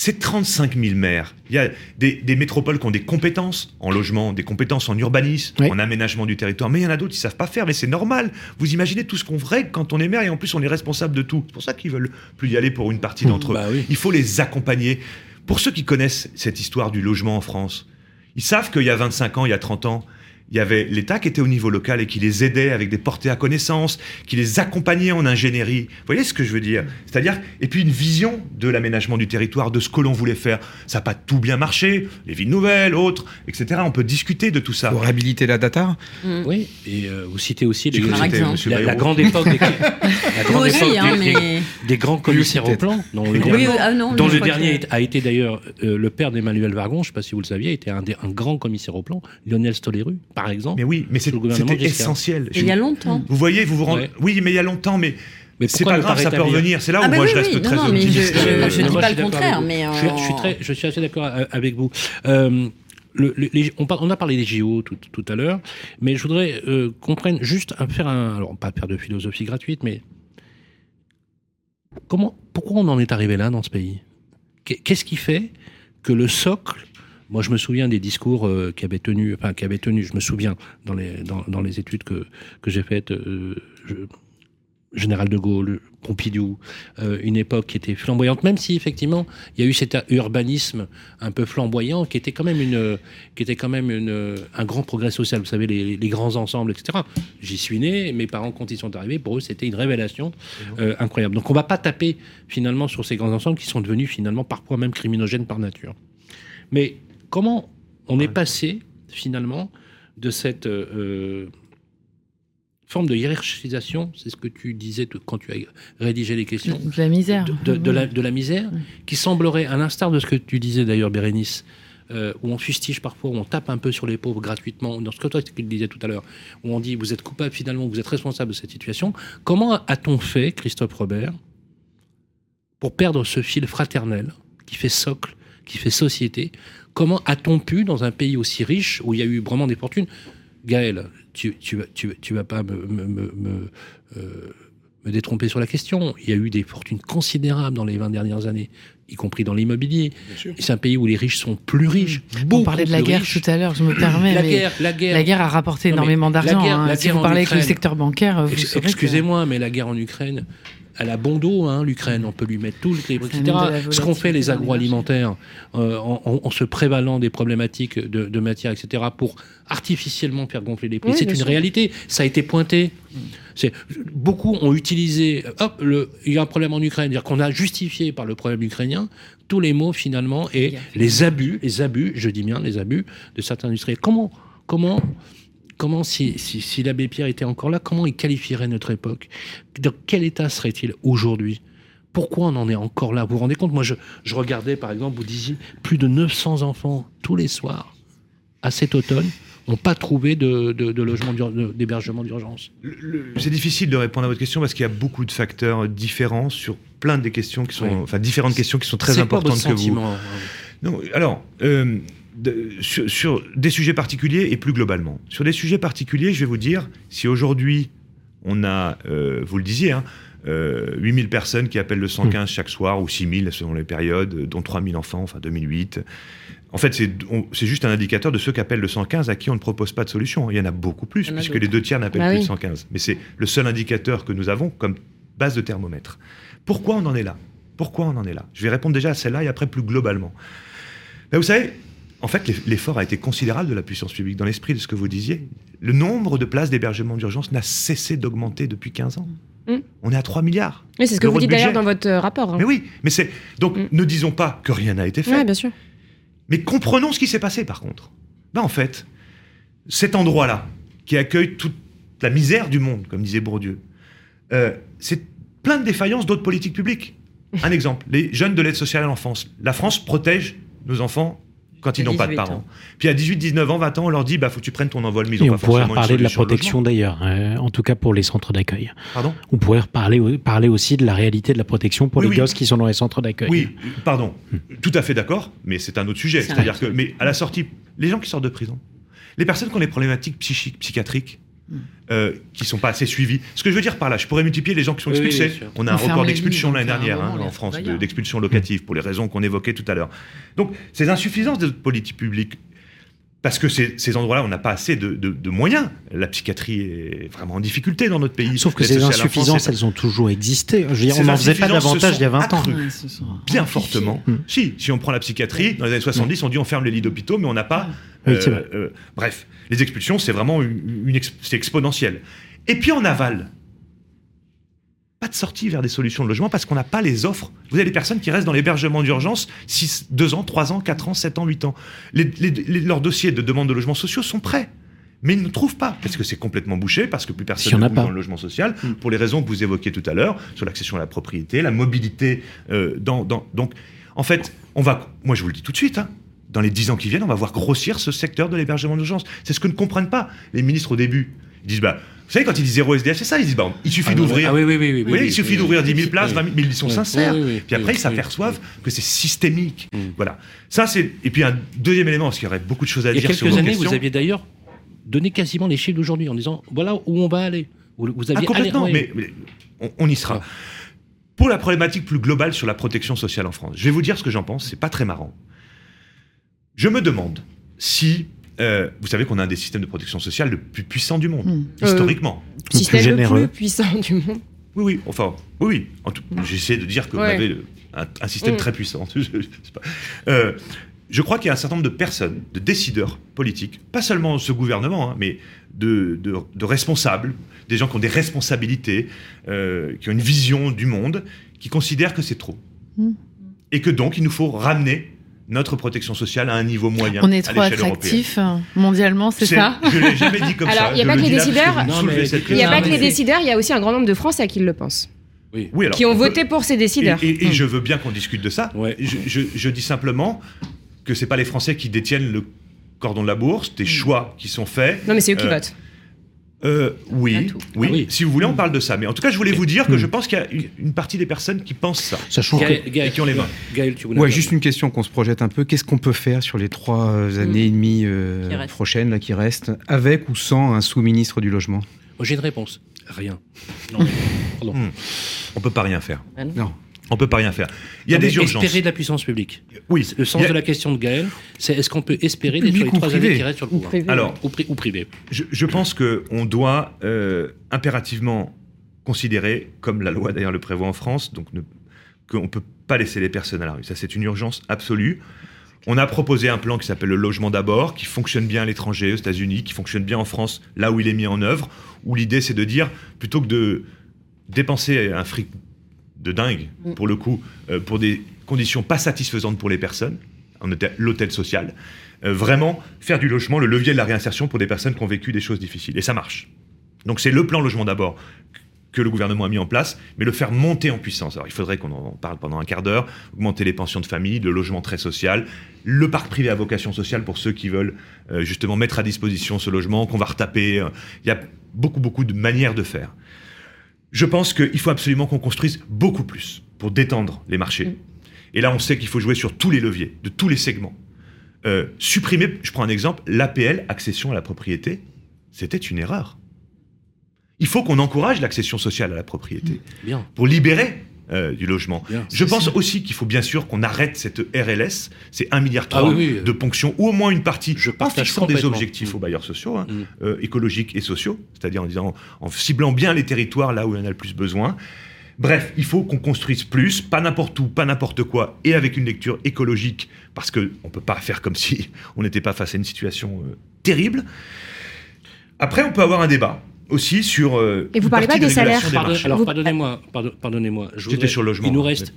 c'est 35 000 maires. Il y a des, métropoles qui ont des compétences en logement, des compétences en urbanisme, en aménagement du territoire, mais il y en a d'autres qui ne savent pas faire, mais c'est normal. Vous imaginez tout ce qu'on ferait quand on est maire et en plus on est responsable de tout. C'est pour ça qu'ils veulent plus y aller pour une partie d'entre eux. Bah il faut les accompagner. Pour ceux qui connaissent cette histoire du logement en France, ils savent qu'il y a 25 ans, il y a 30 ans, il y avait l'État qui était au niveau local et qui les aidait avec des portées à connaissance, qui les accompagnait en ingénierie. Vous voyez ce que je veux dire? C'est-à-dire, et puis une vision de l'aménagement du territoire, de ce que l'on voulait faire. Ça n'a pas tout bien marché, les villes nouvelles, autres, etc. On peut discuter de tout ça. Pour réhabiliter la data? Mm. Oui, et euh, vous citez aussi les, la, grande époque des, la grande époque hein, des, grands commissaires au plan, dont le, dernier, ah dont le dernier a été d'ailleurs euh, le père d'Emmanuel Vargon, je ne sais pas si vous le saviez, était un, un grand commissaire au plan, Lionel Stoléru par exemple. Mais oui, mais c'était essentiel. Il y a longtemps. Vous voyez, vous vous rendez. Oui, mais il y a longtemps, mais. Mais c'est pas grave, ça peut revenir. C'est là où ah bah moi je reste très optimiste. Je ne dis pas le contraire, mais. Je, suis très, je suis assez d'accord euh, avec vous. Euh, le, on, a parlé des JO tout, tout à l'heure, mais je voudrais euh, qu'on prenne juste à faire un. Alors, pas faire de philosophie gratuite, mais. Comment, pourquoi on en est arrivé là dans ce pays? Qu'est-ce qui fait que le socle moi, je me souviens des discours euh, qui avaient tenu, enfin, tenu, je me souviens dans les, dans, les études que, que j'ai faites, euh, général de Gaulle, Pompidou, euh, une époque qui était flamboyante, même si effectivement il y a eu cet urbanisme un peu flamboyant qui était quand même, une, qui était quand même une, un grand progrès social. Vous savez, les, les grands ensembles, etc. J'y suis né, mes parents, quand ils sont arrivés, pour eux, c'était une révélation euh, incroyable. Donc on ne va pas taper finalement sur ces grands ensembles qui sont devenus finalement parfois même criminogènes par nature. Mais comment on est passé finalement de cette euh, forme de hiérarchisation, c'est ce que tu disais quand tu as rédigé les questions. De la misère. De, la, de la, misère, qui semblerait, à l'instar de ce que tu disais d'ailleurs, Bérénice, euh, où on fustige parfois, où on tape un peu sur les pauvres gratuitement, dans ce que toi tu disais tout à l'heure, où on dit vous êtes coupable finalement, vous êtes responsable de cette situation. Comment a-t-on fait, Christophe Robert, pour perdre ce fil fraternel qui fait socle, qui fait société Comment a-t-on pu, dans un pays aussi riche, où il y a eu vraiment des fortunes, Gaël, tu, tu, tu, vas pas me, me, euh, me, détromper sur la question. Il y a eu des fortunes considérables dans les 20 dernières années, y compris dans l'immobilier. C'est un pays où les riches sont plus riches. Mmh. On parlait de la guerre tout à l'heure, je me permets. la, guerre, la, guerre, la guerre a rapporté énormément d'argent. Hein. Si vous parlez avec le secteur bancaire, excusez-moi, mais la guerre en Ukraine, elle a bon dos, hein, l'Ukraine. On peut lui mettre tout, le etc. Ce qu'ont fait les agroalimentaires euh, en, se prévalant des problématiques de, de, matière, etc., pour artificiellement faire gonfler les prix, c'est une réalité. Ça a été pointé. C'est beaucoup ont utilisé. Hop, le, il y a un problème en Ukraine, dire qu'on a justifié par le problème ukrainien tous les mots finalement et les abus, les abus, je dis bien les abus de certains industriels. Comment, comment comment, si, si, l'abbé Pierre était encore là, comment il qualifierait notre époque? Dans quel état serait-il aujourd'hui? Pourquoi on en est encore là? Vous vous rendez compte? Moi, je, regardais, par exemple, vous disiez, plus de 900 enfants tous les soirs, à cet automne, n'ont pas trouvé de, logement d'hébergement d'urgence. C'est difficile de répondre à votre question parce qu'il y a beaucoup de facteurs différents sur plein des questions qui sont, enfin, différentes questions qui sont très importantes que vous. Non, alors, euh, sur, des sujets particuliers et plus globalement. Sur des sujets particuliers, je vais vous dire, si aujourd'hui on a, euh, vous le disiez, hein, 8000 euh, personnes qui appellent le 115 mmh. chaque soir, ou 6000 selon les périodes, dont 3000 enfants, enfin 2008. En fait, c'est juste un indicateur de ceux qui appellent le 115 à qui on ne propose pas de solution. Il y en a beaucoup plus, puisque les deux tiers n'appellent bah plus le 115. Mais c'est le seul indicateur que nous avons comme base de thermomètre. Pourquoi on en est là? Pourquoi on en est là? Je vais répondre déjà à celle-là et après plus globalement. Ben, vous savez, en fait, l'effort a été considérable de la puissance publique dans l'esprit de ce que vous disiez. Le nombre de places d'hébergement d'urgence n'a cessé d'augmenter depuis 15 ans. Mm. On est à 3 milliards. c'est ce que vous dites d'ailleurs dans votre euh, rapport. Hein. Mais oui, mais c'est donc mm. ne disons pas que rien n'a été fait. bien sûr. Mais comprenons ce qui s'est passé par contre. Ben, en fait, cet endroit-là qui accueille toute la misère du monde, comme disait Bourdieu, euh, c'est plein de défaillances d'autres politiques publiques. Un exemple, les jeunes de l'aide sociale à l'enfance. La France protège nos enfants quand ils n'ont pas de parents. Puis à 18, 19 ans, 20 ans, on leur dit bah faut que tu prennes ton envol, mais ils on pourrait parler de la protection d'ailleurs, euh, en tout cas pour les centres d'accueil. Pardon? On pourrait parler, parler aussi de la réalité de la protection pour les gosses qui sont dans les centres d'accueil. Oui, pardon, hmm. tout à fait d'accord, mais c'est un autre sujet. C'est-à-dire que, mais à la sortie, les gens qui sortent de prison, les personnes qui ont des problématiques psychiques, psychiatriques, euh, qui sont pas assez suivis. Ce que je veux dire par là, je pourrais multiplier les gens qui sont expulsés. on a un record d'expulsion l'année dernière hein, en France, d'expulsion locative, pour les raisons qu'on évoquait tout à l'heure. Donc, ces insuffisances de politique publique, parce que ces, ces endroits-là, on n'a pas assez de, de, moyens. La psychiatrie est vraiment en difficulté dans notre pays. Sauf que ces insuffisances, elles ont toujours existé. Je veux dire, on n'en faisait pas davantage il y a 20 ans. bien fortement. Hmm. Si, si on prend la psychiatrie, dans les années 70, on dit on ferme les lits d'hôpitaux, mais on n'a pas euh, euh, bref, les expulsions, c'est vraiment une, c'est exponentiel. Et puis en aval, pas de sortie vers des solutions de logement parce qu'on n'a pas les offres. Vous avez des personnes qui restent dans l'hébergement d'urgence 6, 2 ans, 3 ans, 4 ans, 7 ans, 8 ans. leurs dossiers de demande de logements sociaux sont prêts. Mais ils ne trouvent pas, parce que c'est complètement bouché, parce que plus personne ne dans le logement social, hmm. pour les raisons que vous évoquiez tout à l'heure, sur l'accession à la propriété, la mobilité. Euh, dans, donc, en fait, on va, moi je vous le dis tout de suite, hein, dans les dix ans qui viennent, on va voir grossir ce secteur de l'hébergement d'urgence. C'est ce que ne comprennent pas les ministres au début. Ils disent, bah, vous savez, quand ils disent zéro SDF, c'est ça, ils disent, bah, il suffit ah, d'ouvrir. Ah, oui, oui, oui, oui, il suffit d'ouvrir 10 000 places, 20 000, mais ils sont sincères. puis après, ils s'aperçoivent que c'est systémique. Mm. Voilà. Ça, c'est. Et puis, un deuxième élément, parce qu'il y aurait beaucoup de choses à dire sur Il y a quelques années, vous aviez d'ailleurs donné quasiment les chiffres d'aujourd'hui en disant, voilà où on va aller. Vous, aviez ah, complètement, mais, on, y sera. Pour la problématique plus globale sur la protection sociale en France, je vais vous dire ce que j'en pense, c'est pas très marrant. Je me demande si euh, vous savez qu'on a un des systèmes de protection sociale le plus puissant du monde, hmm. historiquement. Euh, système le plus puissant du monde. Oui, oui, enfin, oui, oui. J'essaie de dire que vous avez un, système mm. très puissant. Euh, je crois qu'il y a un certain nombre de personnes, de décideurs politiques, pas seulement ce gouvernement, hein, mais de, de, responsables, des gens qui ont des responsabilités, euh, qui ont une vision du monde, qui considèrent que c'est trop. Mm. Et que donc, il nous faut ramener notre protection sociale à un niveau moyen. On est trop attractif mondialement, c'est ça Je l'ai jamais dit comme ça. Alors, il n'y a pas que les décideurs. Il n'y a pas que les décideurs, il y a aussi un grand nombre de Français qui le pensent. Oui. alors, qui ont voté pour ces décideurs. Et, mm. je veux bien qu'on discute de ça. Je, je, dis simplement que c'est pas les Français qui détiennent le cordon de la bourse, des mm. choix qui sont faits. Non, mais c'est eux qui euh, votent. Euh, oui, oui, Si vous voulez, on parle de ça. Mais en tout cas, je voulais vous dire que je pense qu'il y a une, partie des personnes qui pensent ça. Sachant que... qui ont les mains. Gaël, tu voulais ouais, juste une question qu'on se projette un peu. Qu'est-ce qu'on peut faire sur les trois hmm. années et demie euh, prochaines là, qui restent, avec ou sans un sous-ministre du logement? J'ai une réponse. Rien. Non, pardon. Hmm. On peut pas rien faire. Ah non. On peut pas rien faire. Il y a des urgences. Espérer de la puissance publique. Oui. Le sens de la question de Gaël, c'est est-ce qu'on peut espérer des les trois années qui restent sur le pouvoir Alors, ou, privé. Je, pense qu'on doit euh, impérativement considérer, comme la loi d'ailleurs le prévoit en France, donc qu'on ne peut pas laisser les personnes à la rue. Ça, c'est une urgence absolue. On a proposé un plan qui s'appelle le logement d'abord, qui fonctionne bien à l'étranger, aux États-Unis, qui fonctionne bien en France, là où il est mis en œuvre, où l'idée c'est de dire, plutôt que de dépenser un fric de dingue, mm. pour le coup, euh, pour des conditions pas satisfaisantes pour les personnes, en l'hôtel social. Euh, vraiment faire du logement le levier de la réinsertion pour des personnes qui ont vécu des choses difficiles. Et ça marche. Donc c'est le plan logement d'abord que le gouvernement a mis en place, mais le faire monter en puissance. Alors il faudrait qu'on en parle pendant un quart d'heure, augmenter les pensions de famille, le logement très social, le parc privé à vocation sociale pour ceux qui veulent euh, justement mettre à disposition ce logement, qu'on va retaper. Il y a beaucoup, beaucoup de manières de faire je pense qu'il faut absolument qu'on construise beaucoup plus pour détendre les marchés. Mm. Et là, on sait qu'il faut jouer sur tous les leviers, de tous les segments. Euh, supprimer, je prends un exemple, l'APL, accession à la propriété, c'était une erreur. Il faut qu'on encourage l'accession sociale à la propriété mm. pour libérer euh, du logement. je pense aussi qu'il faut bien sûr qu'on arrête cette RLS, c'est 1,3 milliard ah de ponction, ou au moins une partie, je en fixant des objectifs aux bailleurs sociaux, hein, mm. euh, écologiques et sociaux, c'est-à-dire en, disant, en ciblant bien les territoires là où il y en a le plus besoin. Bref, il faut qu'on construise plus, pas n'importe où, pas n'importe quoi, et avec une lecture écologique, parce qu'on ne peut pas faire comme si on n'était pas face à une situation euh, terrible. Après, on peut avoir un débat aussi sur. Euh, et vous parlez pas des salaires Alors, pardonnez-moi, pardonnez-moi. J'étais sur le logement. Il nous reste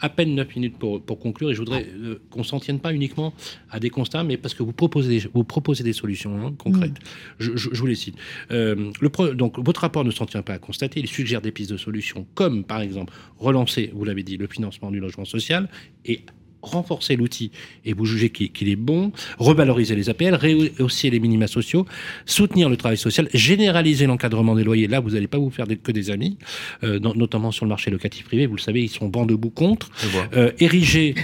à peine 9 minutes pour, pour conclure et je voudrais euh, qu'on s'en tienne pas uniquement à des constats, mais parce que vous proposez des, vous proposez des solutions hein, concrètes. Mm. Je, je, vous les cite. Euh, le donc, votre rapport ne s'en tient pas à constater, il suggère des pistes de solutions, comme par exemple relancer, vous l'avez dit, le financement du logement social et renforcer l'outil et vous jugez qu'il est bon, revaloriser les APL, rehausser les minima sociaux, soutenir le travail social, généraliser l'encadrement des loyers. Là, vous n'allez pas vous faire que des amis, euh, notamment sur le marché locatif privé. Vous le savez, ils sont vent debout contre. Euh, ériger.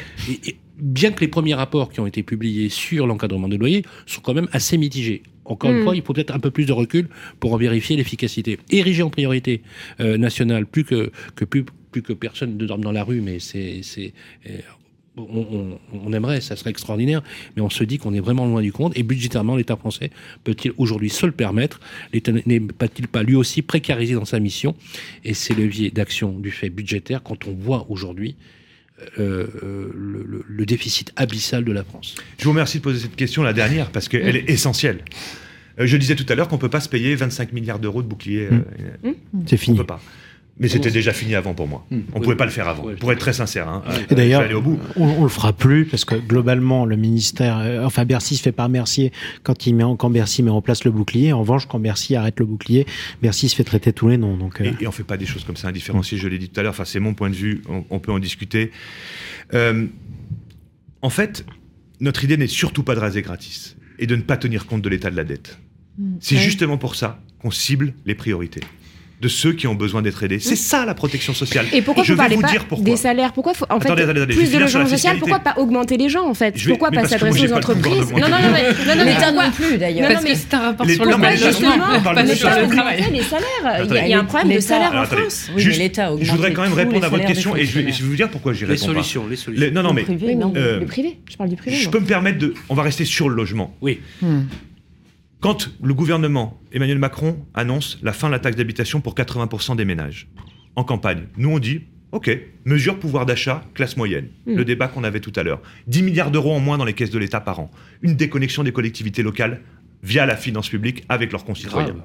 bien que les premiers rapports qui ont été publiés sur l'encadrement des loyers sont quand même assez mitigés. Encore une hmm. fois, il faut peut-être un peu plus de recul pour en vérifier l'efficacité. Ériger en priorité euh, nationale, plus que, que plus, plus que personne ne dorme dans la rue, mais c'est on, aimerait, ça serait extraordinaire, mais on se dit qu'on est vraiment loin du compte. Et budgétairement, l'État français peut-il aujourd'hui se le permettre? L'État n'est pas-t-il pas lui aussi précarisé dans sa mission? Et ces leviers d'action du fait budgétaire, quand on voit aujourd'hui euh, euh, le, déficit abyssal de la France. Je vous remercie de poser cette question, la dernière, parce qu'elle est essentielle. Euh, je disais tout à l'heure qu'on ne peut pas se payer 25 milliards d'euros de bouclier. Mmh. C'est fini. On peut pas. Mais c'était déjà fini avant pour moi. Hmm. On ne pouvait pas le faire avant, pour être très sincère. Hein. Et d'ailleurs, on, ne le fera plus parce que globalement, le ministère, euh, enfin Bercy se fait par Mercier quand il met quand Bercy met en place le bouclier. En revanche, quand Bercy arrête le bouclier, Bercy se fait traiter tous les noms. Donc, euh. et, on on fait pas des choses comme ça indifférenciées. Je l'ai dit tout à l'heure. Enfin, c'est mon point de vue. On, peut en discuter. Euh, en fait, notre idée n'est surtout pas de raser gratis et de ne pas tenir compte de l'état de la dette. Hmm. C'est justement pour ça qu'on cible les priorités de ceux qui ont besoin d'être aidés. C'est ça la protection sociale. Et pourquoi je vous parlez pas des salaires Pourquoi faut, en fait plus de logement social Pourquoi pas augmenter les gens en fait Pourquoi pas s'adresser aux entreprises Non non non mais non l'État non plus d'ailleurs. Parce que c'est un rapport sur le augmenter les salaires. Il y a un problème de salaire en France. Oui, mais l'État Je voudrais quand même répondre à votre question et je vais vous dire pourquoi j'y réponds pas. Les solutions, les solutions. Non non mais le privé. Je parle du privé. Je peux me permettre de. On va rester sur le logement. Oui. Hmm. Quand le gouvernement, Emmanuel Macron, annonce la fin de la taxe d'habitation pour 80% des ménages, en campagne. Nous, on dit, OK, mesure pouvoir d'achat, classe moyenne. Mm. Le débat qu'on avait tout à l'heure. 10 milliards d'euros en moins dans les caisses de l'État par an. Une déconnexion des collectivités locales via la finance publique avec leurs concitoyens. Grave.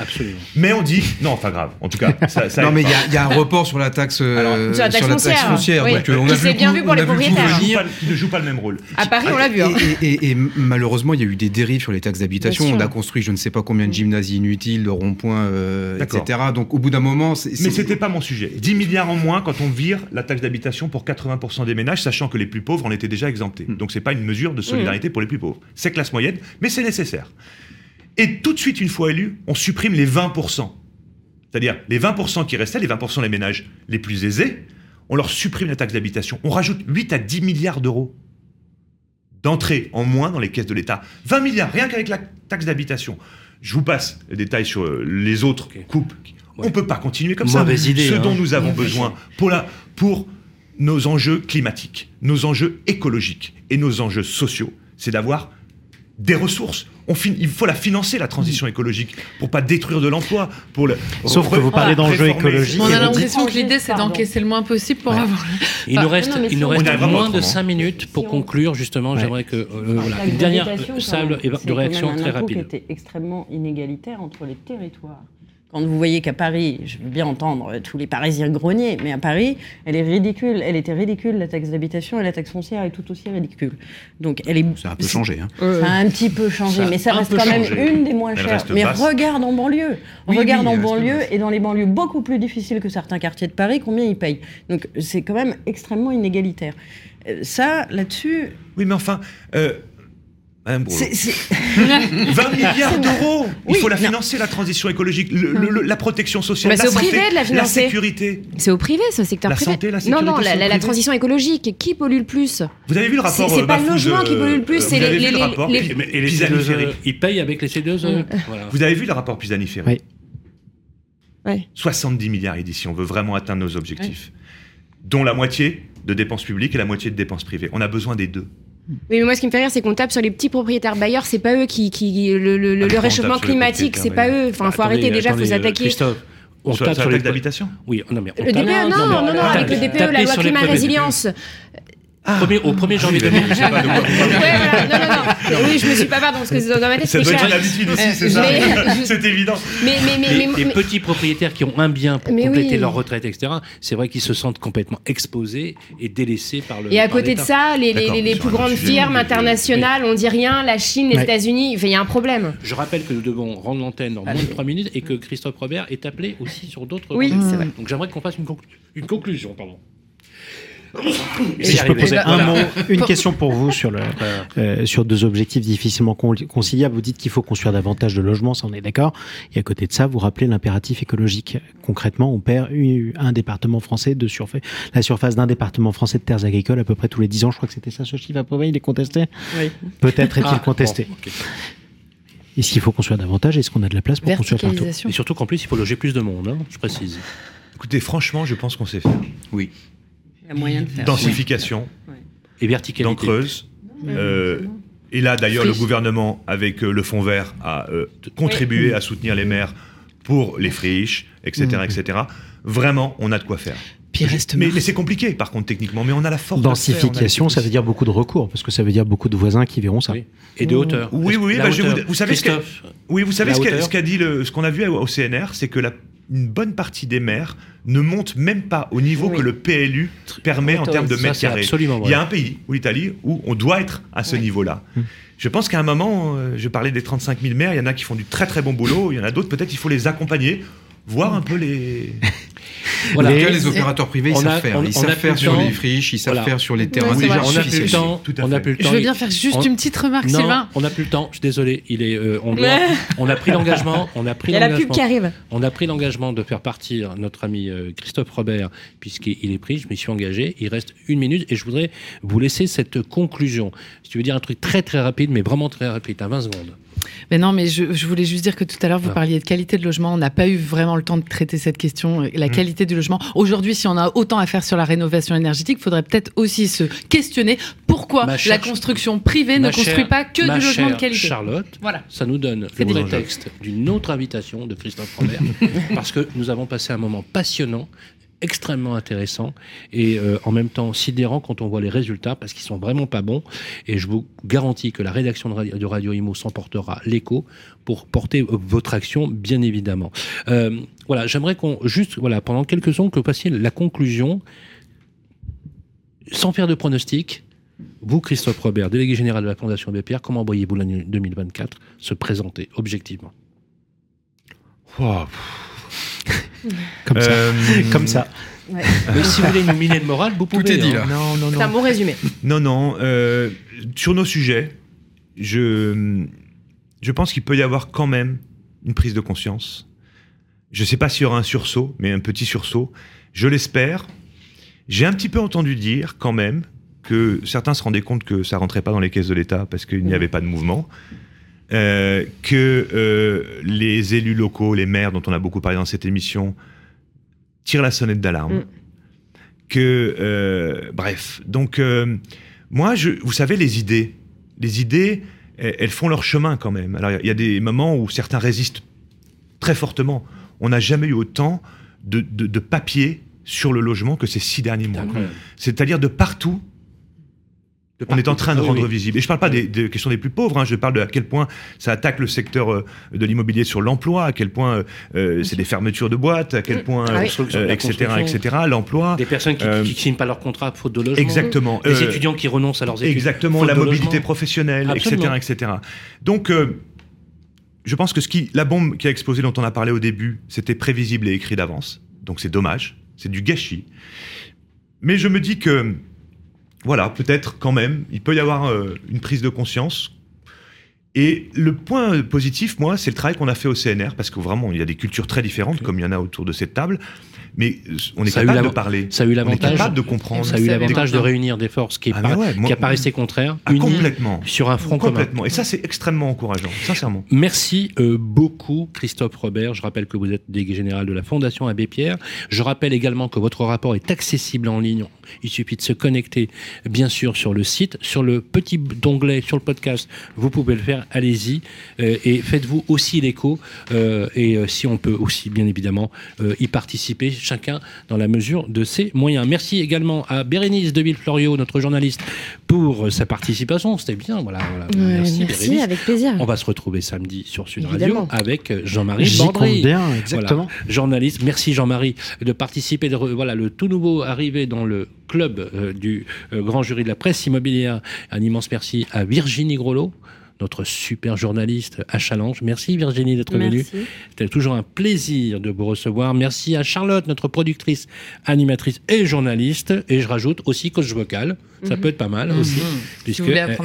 Absolument. Mais on dit, non, enfin grave, en tout cas. Ça, ça non, mais il pas. y, a- il y a un report sur la taxe, euh, Alors, sur la taxe foncière, foncière. oui. donc, euh, on Qui a vu bien vu pour on les propriétaires. Qui venir. ne joue pas- qui ne joue pas le même rôle. À Paris, on l'a vu. hein. Et, et- et malheureusement, il y a eu des dérives sur les taxes d'habitation. On a construit je ne sais pas combien de gymnases inutiles, de ronds-points, euh, etc. Donc au bout d'un moment, c'est. Mais c'était pas mon sujet. 10 milliards en moins quand on vire la taxe d'habitation pour 80% des ménages, sachant que les plus pauvres en étaient déjà exemptés. Mm. Donc c'est pas une mesure de solidarité pour les plus pauvres. C'est classe moyenne, mais c'est nécessaire. Et tout de suite, une fois élu, on supprime les 20%. C'est-à-dire les 20% qui restaient, les 20% des ménages les plus aisés, on leur supprime la taxe d'habitation. On rajoute 8 à 10 milliards d'euros d'entrée en moins dans les caisses de l'État. 20 milliards, rien qu'avec la taxe d'habitation. Je vous passe les détails sur euh, les autres coupes. On Ouais. peut pas continuer comme ça. Mauvaise idée, Ce hein. dont nous avons besoin pour, la, pour nos enjeux climatiques, nos enjeux écologiques et nos enjeux sociaux, c'est d'avoir des ressources. On fin- il faut la financer, la transition écologique, pour pas détruire de l'emploi. Pour le, Sauf que vous parlez d'enjeux écologiques. On a l'impression que l'idée, c'est d'encaisser le moins possible pour Ouais. avoir. Il nous reste, non, il nous reste moins de autrement. 5 minutes pour conclure, justement. Ouais. J'aimerais que. euh, voilà, la une dernière c'est de quand réaction même un très rapide. qui était extrêmement inégalitaire entre les territoires. Quand vous voyez qu'à Paris, je veux bien entendre tous les Parisiens grogner, mais à Paris, elle est ridicule. Elle était ridicule, la taxe d'habitation, et la taxe foncière est tout aussi ridicule. Donc elle est. Ça a un peu changé. Hein. Ça a un petit peu changé, mais ça reste quand même changé. une des moins Elle chères. Mais basse. regarde en banlieue. Oui, regarde oui, en banlieue basse. et dans les banlieues beaucoup plus difficiles que certains quartiers de Paris, combien ils payent? Donc c'est quand même extrêmement inégalitaire. Euh, Ça, là-dessus, Oui, mais enfin. euh, Madame Bourlot, c'est- c'est- 20 milliards d'euros Il Oui, faut la non. financer, la transition écologique, le- le- le- la protection sociale, Bah, la c'est au santé, privé de la financer. sécurité. C'est au privé, ce secteur La privé. santé, la non, sécurité, non, la, au la- la transition écologique. Qui pollue le plus Vous avez vu le rapport C'est- c'est euh, pas le logement qui pollue le plus, euh, c'est les- le les- rapport les- Pi- Mais- Et les Pisani-Ferry. C2E, ils payent avec les C2E. Mm. Voilà. Vous avez vu le rapport Pisani-Ferry Oui. Ouais. 70 milliards il dit si on veut vraiment atteindre nos objectifs, dont la moitié de dépenses publiques et la moitié de dépenses privées. On a besoin des deux. Oui, mais moi, ce qui me fait rire, c'est qu'on tape sur les petits propriétaires bailleurs. C'est pas eux qui, qui le, le- le Ah, réchauffement climatique, c'est pas eux. Enfin, Bah, faut attendez, arrêter déjà, faut attendez, euh, s'attaquer. Christophe, on sur tape sur les d'habitation Oui, non, mais on Le tape- DPE, non, non, non, taper- avec le DPE, la loi climat premiers- résilience. Premier- Au 1er janvier Ah, 2000. je sais pas de quoi vous Ouais, parlez. voilà, non, non, non. Oui, je me suis pas pardon, parce que dans ma tête, Ça c'est doit être cher. une habitude ici, Euh, c'est ça mais- C'est évident. Mais, mais, mais, Les, mais- les mais- petits propriétaires qui ont un bien pour compléter oui. leur retraite, etc., c'est vrai qu'ils se sentent complètement exposés et délaissés par le. Et à côté de ça, les, les, les- plus grandes firmes internationales, on dit rien, la Chine, les. États-Unis, il y a un problème. Je rappelle que nous devons rendre l'antenne en moins de 3 minutes et que Christophe Robert est appelé aussi sur d'autres. Oui, c'est vrai. Donc j'aimerais qu'on fasse une conclusion. Pardon. Si je peux poser un Voilà. mot, une question pour vous sur, le, euh, sur deux objectifs difficilement con- conciliables. Vous dites qu'il faut construire davantage de logements, ça on est d'accord. Et à côté de ça, vous rappelez l'impératif écologique. Concrètement, on perd un département français de surface, la surface d'un département français de terres agricoles à peu près tous les 10 ans. Je crois que c'était ça ce chiffre à peu près. Il est contesté Oui. Ah, Peut-être est-il contesté. bon, ok. Est-ce qu'il faut construire davantage? Est-ce qu'on a de la place pour construire partout? Et surtout qu'en plus, il faut loger plus de monde, hein, je précise. Écoutez, franchement, je pense qu'on sait faire. Oui. Il y a moyen de faire. Densification, Et verticalité. dans Creuse. Euh, et là, d'ailleurs, le gouvernement, avec euh, le fonds vert, a euh, contribué à soutenir les maires pour les friches, etc., Mhm. etc. Vraiment, on a de quoi faire. Puis reste Mais, mais c'est compliqué, par contre, techniquement. Mais on a la force. Densification, ça veut dire beaucoup de recours, parce que ça veut dire beaucoup de voisins qui verront ça. Oui. Et de hauteur. Oui, oui, bah, je vous- vous savez ce que- Christophe, Oui, vous savez ce qu'a ce dit le, ce qu'on a vu au CNR, c'est que la, une bonne partie des maires ne montent même pas au niveau Oui. que le PLU permet en termes de mètres carrés. Il y a un pays, ou l'Italie, où on doit être à ce niveau-là. Hum. Je pense qu'à un moment, euh, je parlais des 35 000 maires, il y en a qui font du très très bon boulot, il y en a d'autres, peut-être il faut les accompagner, voir un peu les... Voilà. Les- opérateurs privés, ils on a- savent faire. on- Ils savent faire sur les friches, ils savent Voilà. faire sur les terrains Ouais, déjà on n'a plus le temps. Tout à On n'a plus le Je temps. veux Il- bien faire juste on- une petite remarque, Non, Sylvain. on n'a plus le temps. Je suis désolé. Il est. euh, on, doit- on a pris l'engagement. On a pris Il y a la pub qui arrive. On a pris l'engagement de faire partir notre ami euh, Christophe Robert, puisqu'il est pris, je m'y suis engagé. Il reste une minute et je voudrais vous laisser cette conclusion. Si tu veux dire un truc très très rapide, mais vraiment très rapide, à 20 secondes. Mais non, mais je, voulais juste dire que tout à l'heure, vous ah. parliez de qualité de logement. On n'a pas eu vraiment le temps de traiter cette question, la mmh. qualité du logement. Aujourd'hui, si on a autant à faire sur la rénovation énergétique, il faudrait peut-être aussi se questionner pourquoi la construction privée ne construit pas que du logement de qualité. Charlotte, voilà. ça nous donne le prétexte d'une autre invitation de Christophe Robert, parce que nous avons passé un moment passionnant extrêmement intéressant et euh, en même temps sidérant quand on voit les résultats parce qu'ils sont vraiment pas bons. Et je vous garantis que la rédaction de Radio, de Radio Imo s'emportera l'écho pour porter votre action, bien évidemment. Euh, voilà, j'aimerais qu'on juste, voilà, pendant quelques secondes, que vous passiez la conclusion, sans faire de pronostic. Vous, Christophe Robert, délégué général de la Fondation BPR, comment voyez-vous l'année 2024 se présenter objectivement? comme, ça. Euh, comme ça. Mais si vous voulez nous miner le moral, vous pouvez. Tout est dit hein. là. Non, non, non. C'est un bon résumé. Non, non. Euh, sur nos sujets, je, je pense qu'il peut y avoir quand même une prise de conscience. Je ne sais pas s'il y aura un sursaut, mais un petit sursaut. Je l'espère. J'ai un petit peu entendu dire quand même que certains se rendaient compte que ça rentrait pas dans les caisses de l'État parce qu'il n'y avait pas de mouvement. Euh, que euh, les élus locaux, les maires dont on a beaucoup parlé dans cette émission, tirent la sonnette d'alarme. Mm. Que, euh, bref, donc moi, je, vous savez, les idées, les idées, elles, font leur chemin quand même. Alors il y a des moments où certains résistent très fortement. On n'a jamais eu autant de, de, de papier sur le logement que ces six derniers mois. C'est-à-dire de partout, on est en train de ah rendre visible. Et je ne parle pas des, questions des plus pauvres, hein. je parle de à quel point ça attaque le secteur euh, de l'immobilier sur l'emploi, à quel point euh, euh, c'est des fermetures de boîtes, à quel point, etc., etc., l'emploi. Des personnes qui ne signent pas leur contrat faute de logement. Exactement. Des étudiants qui renoncent à leurs études. Exactement, la mobilité professionnelle, etc., etc. Donc, je pense que ce qui, la bombe qui a explosé dont on a parlé au début, c'était prévisible et écrit d'avance. Donc c'est dommage, c'est du gâchis. Mais je me dis que voilà, peut-être quand même, il peut y avoir euh, une prise de conscience. Et le point positif, moi, c'est le travail qu'on a fait au CNR, parce que vraiment, il y a des cultures très différentes, comme il y en a autour de cette table mais on est capable de parler. Ça a eu l'avantage de comprendre. Ça a eu l'avantage de réunir des forces qui, ah, qui apparaissaient contraires, ah, complètement, sur un front complètement. Et ça, c'est extrêmement encourageant, sincèrement. Merci euh, beaucoup, Christophe Robert. Je rappelle que vous êtes délégué général de la Fondation Abbé Pierre. Je rappelle également que votre rapport est accessible en ligne. Il suffit de se connecter, bien sûr, sur le site, sur le petit onglet, sur le podcast. Vous pouvez le faire. Allez-y euh, et faites-vous aussi l'écho. Euh, et si on peut aussi, bien évidemment, y participer chacun dans la mesure de ses moyens. Merci également à Bérénice de Villefloriot, notre journaliste, pour sa participation. C'était bien. Voilà, merci, merci avec plaisir. On va se retrouver samedi sur Sud Radio avec Jean-Marie Bandry. bien, exactement. journaliste. Merci Jean-Marie de participer. De, voilà, le tout nouveau arrivé dans le club euh, du euh, grand jury de la presse immobilière. Un immense merci à Virginie Grolot notre super journaliste à Challenge. Merci Virginie d'être venue. C'était toujours un plaisir de vous recevoir. Merci à Charlotte, notre productrice, animatrice et journaliste. Et je rajoute aussi coach vocal. Ça mhm. peut être pas mal aussi. Mhm. Puisque elle,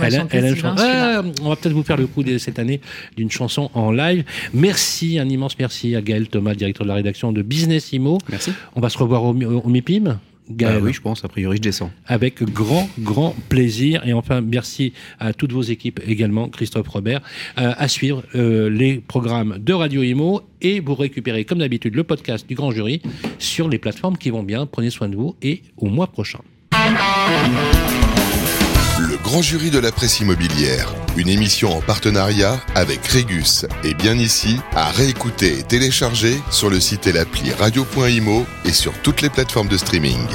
ah, on va peut-être vous faire le coup de, cette année d'une chanson en live. Merci, un immense merci à Gaël Thomas, directeur de la rédaction de Business Imo. Merci. On va se revoir au, au MIPIM. Bah oui, je pense. A priori, je descends. Avec grand, grand plaisir. Et enfin, merci à toutes vos équipes également, Christophe Robert, euh, à suivre euh, les programmes de Radio Imo. Et vous récupérez, comme d'habitude, le podcast du Grand Jury sur les plateformes qui vont bien. Prenez soin de vous et au mois prochain. Grand Jury de la presse immobilière, une émission en partenariat avec Régus et bien ici, à réécouter et télécharger sur le site et l'appli radio.imo et sur toutes les plateformes de streaming.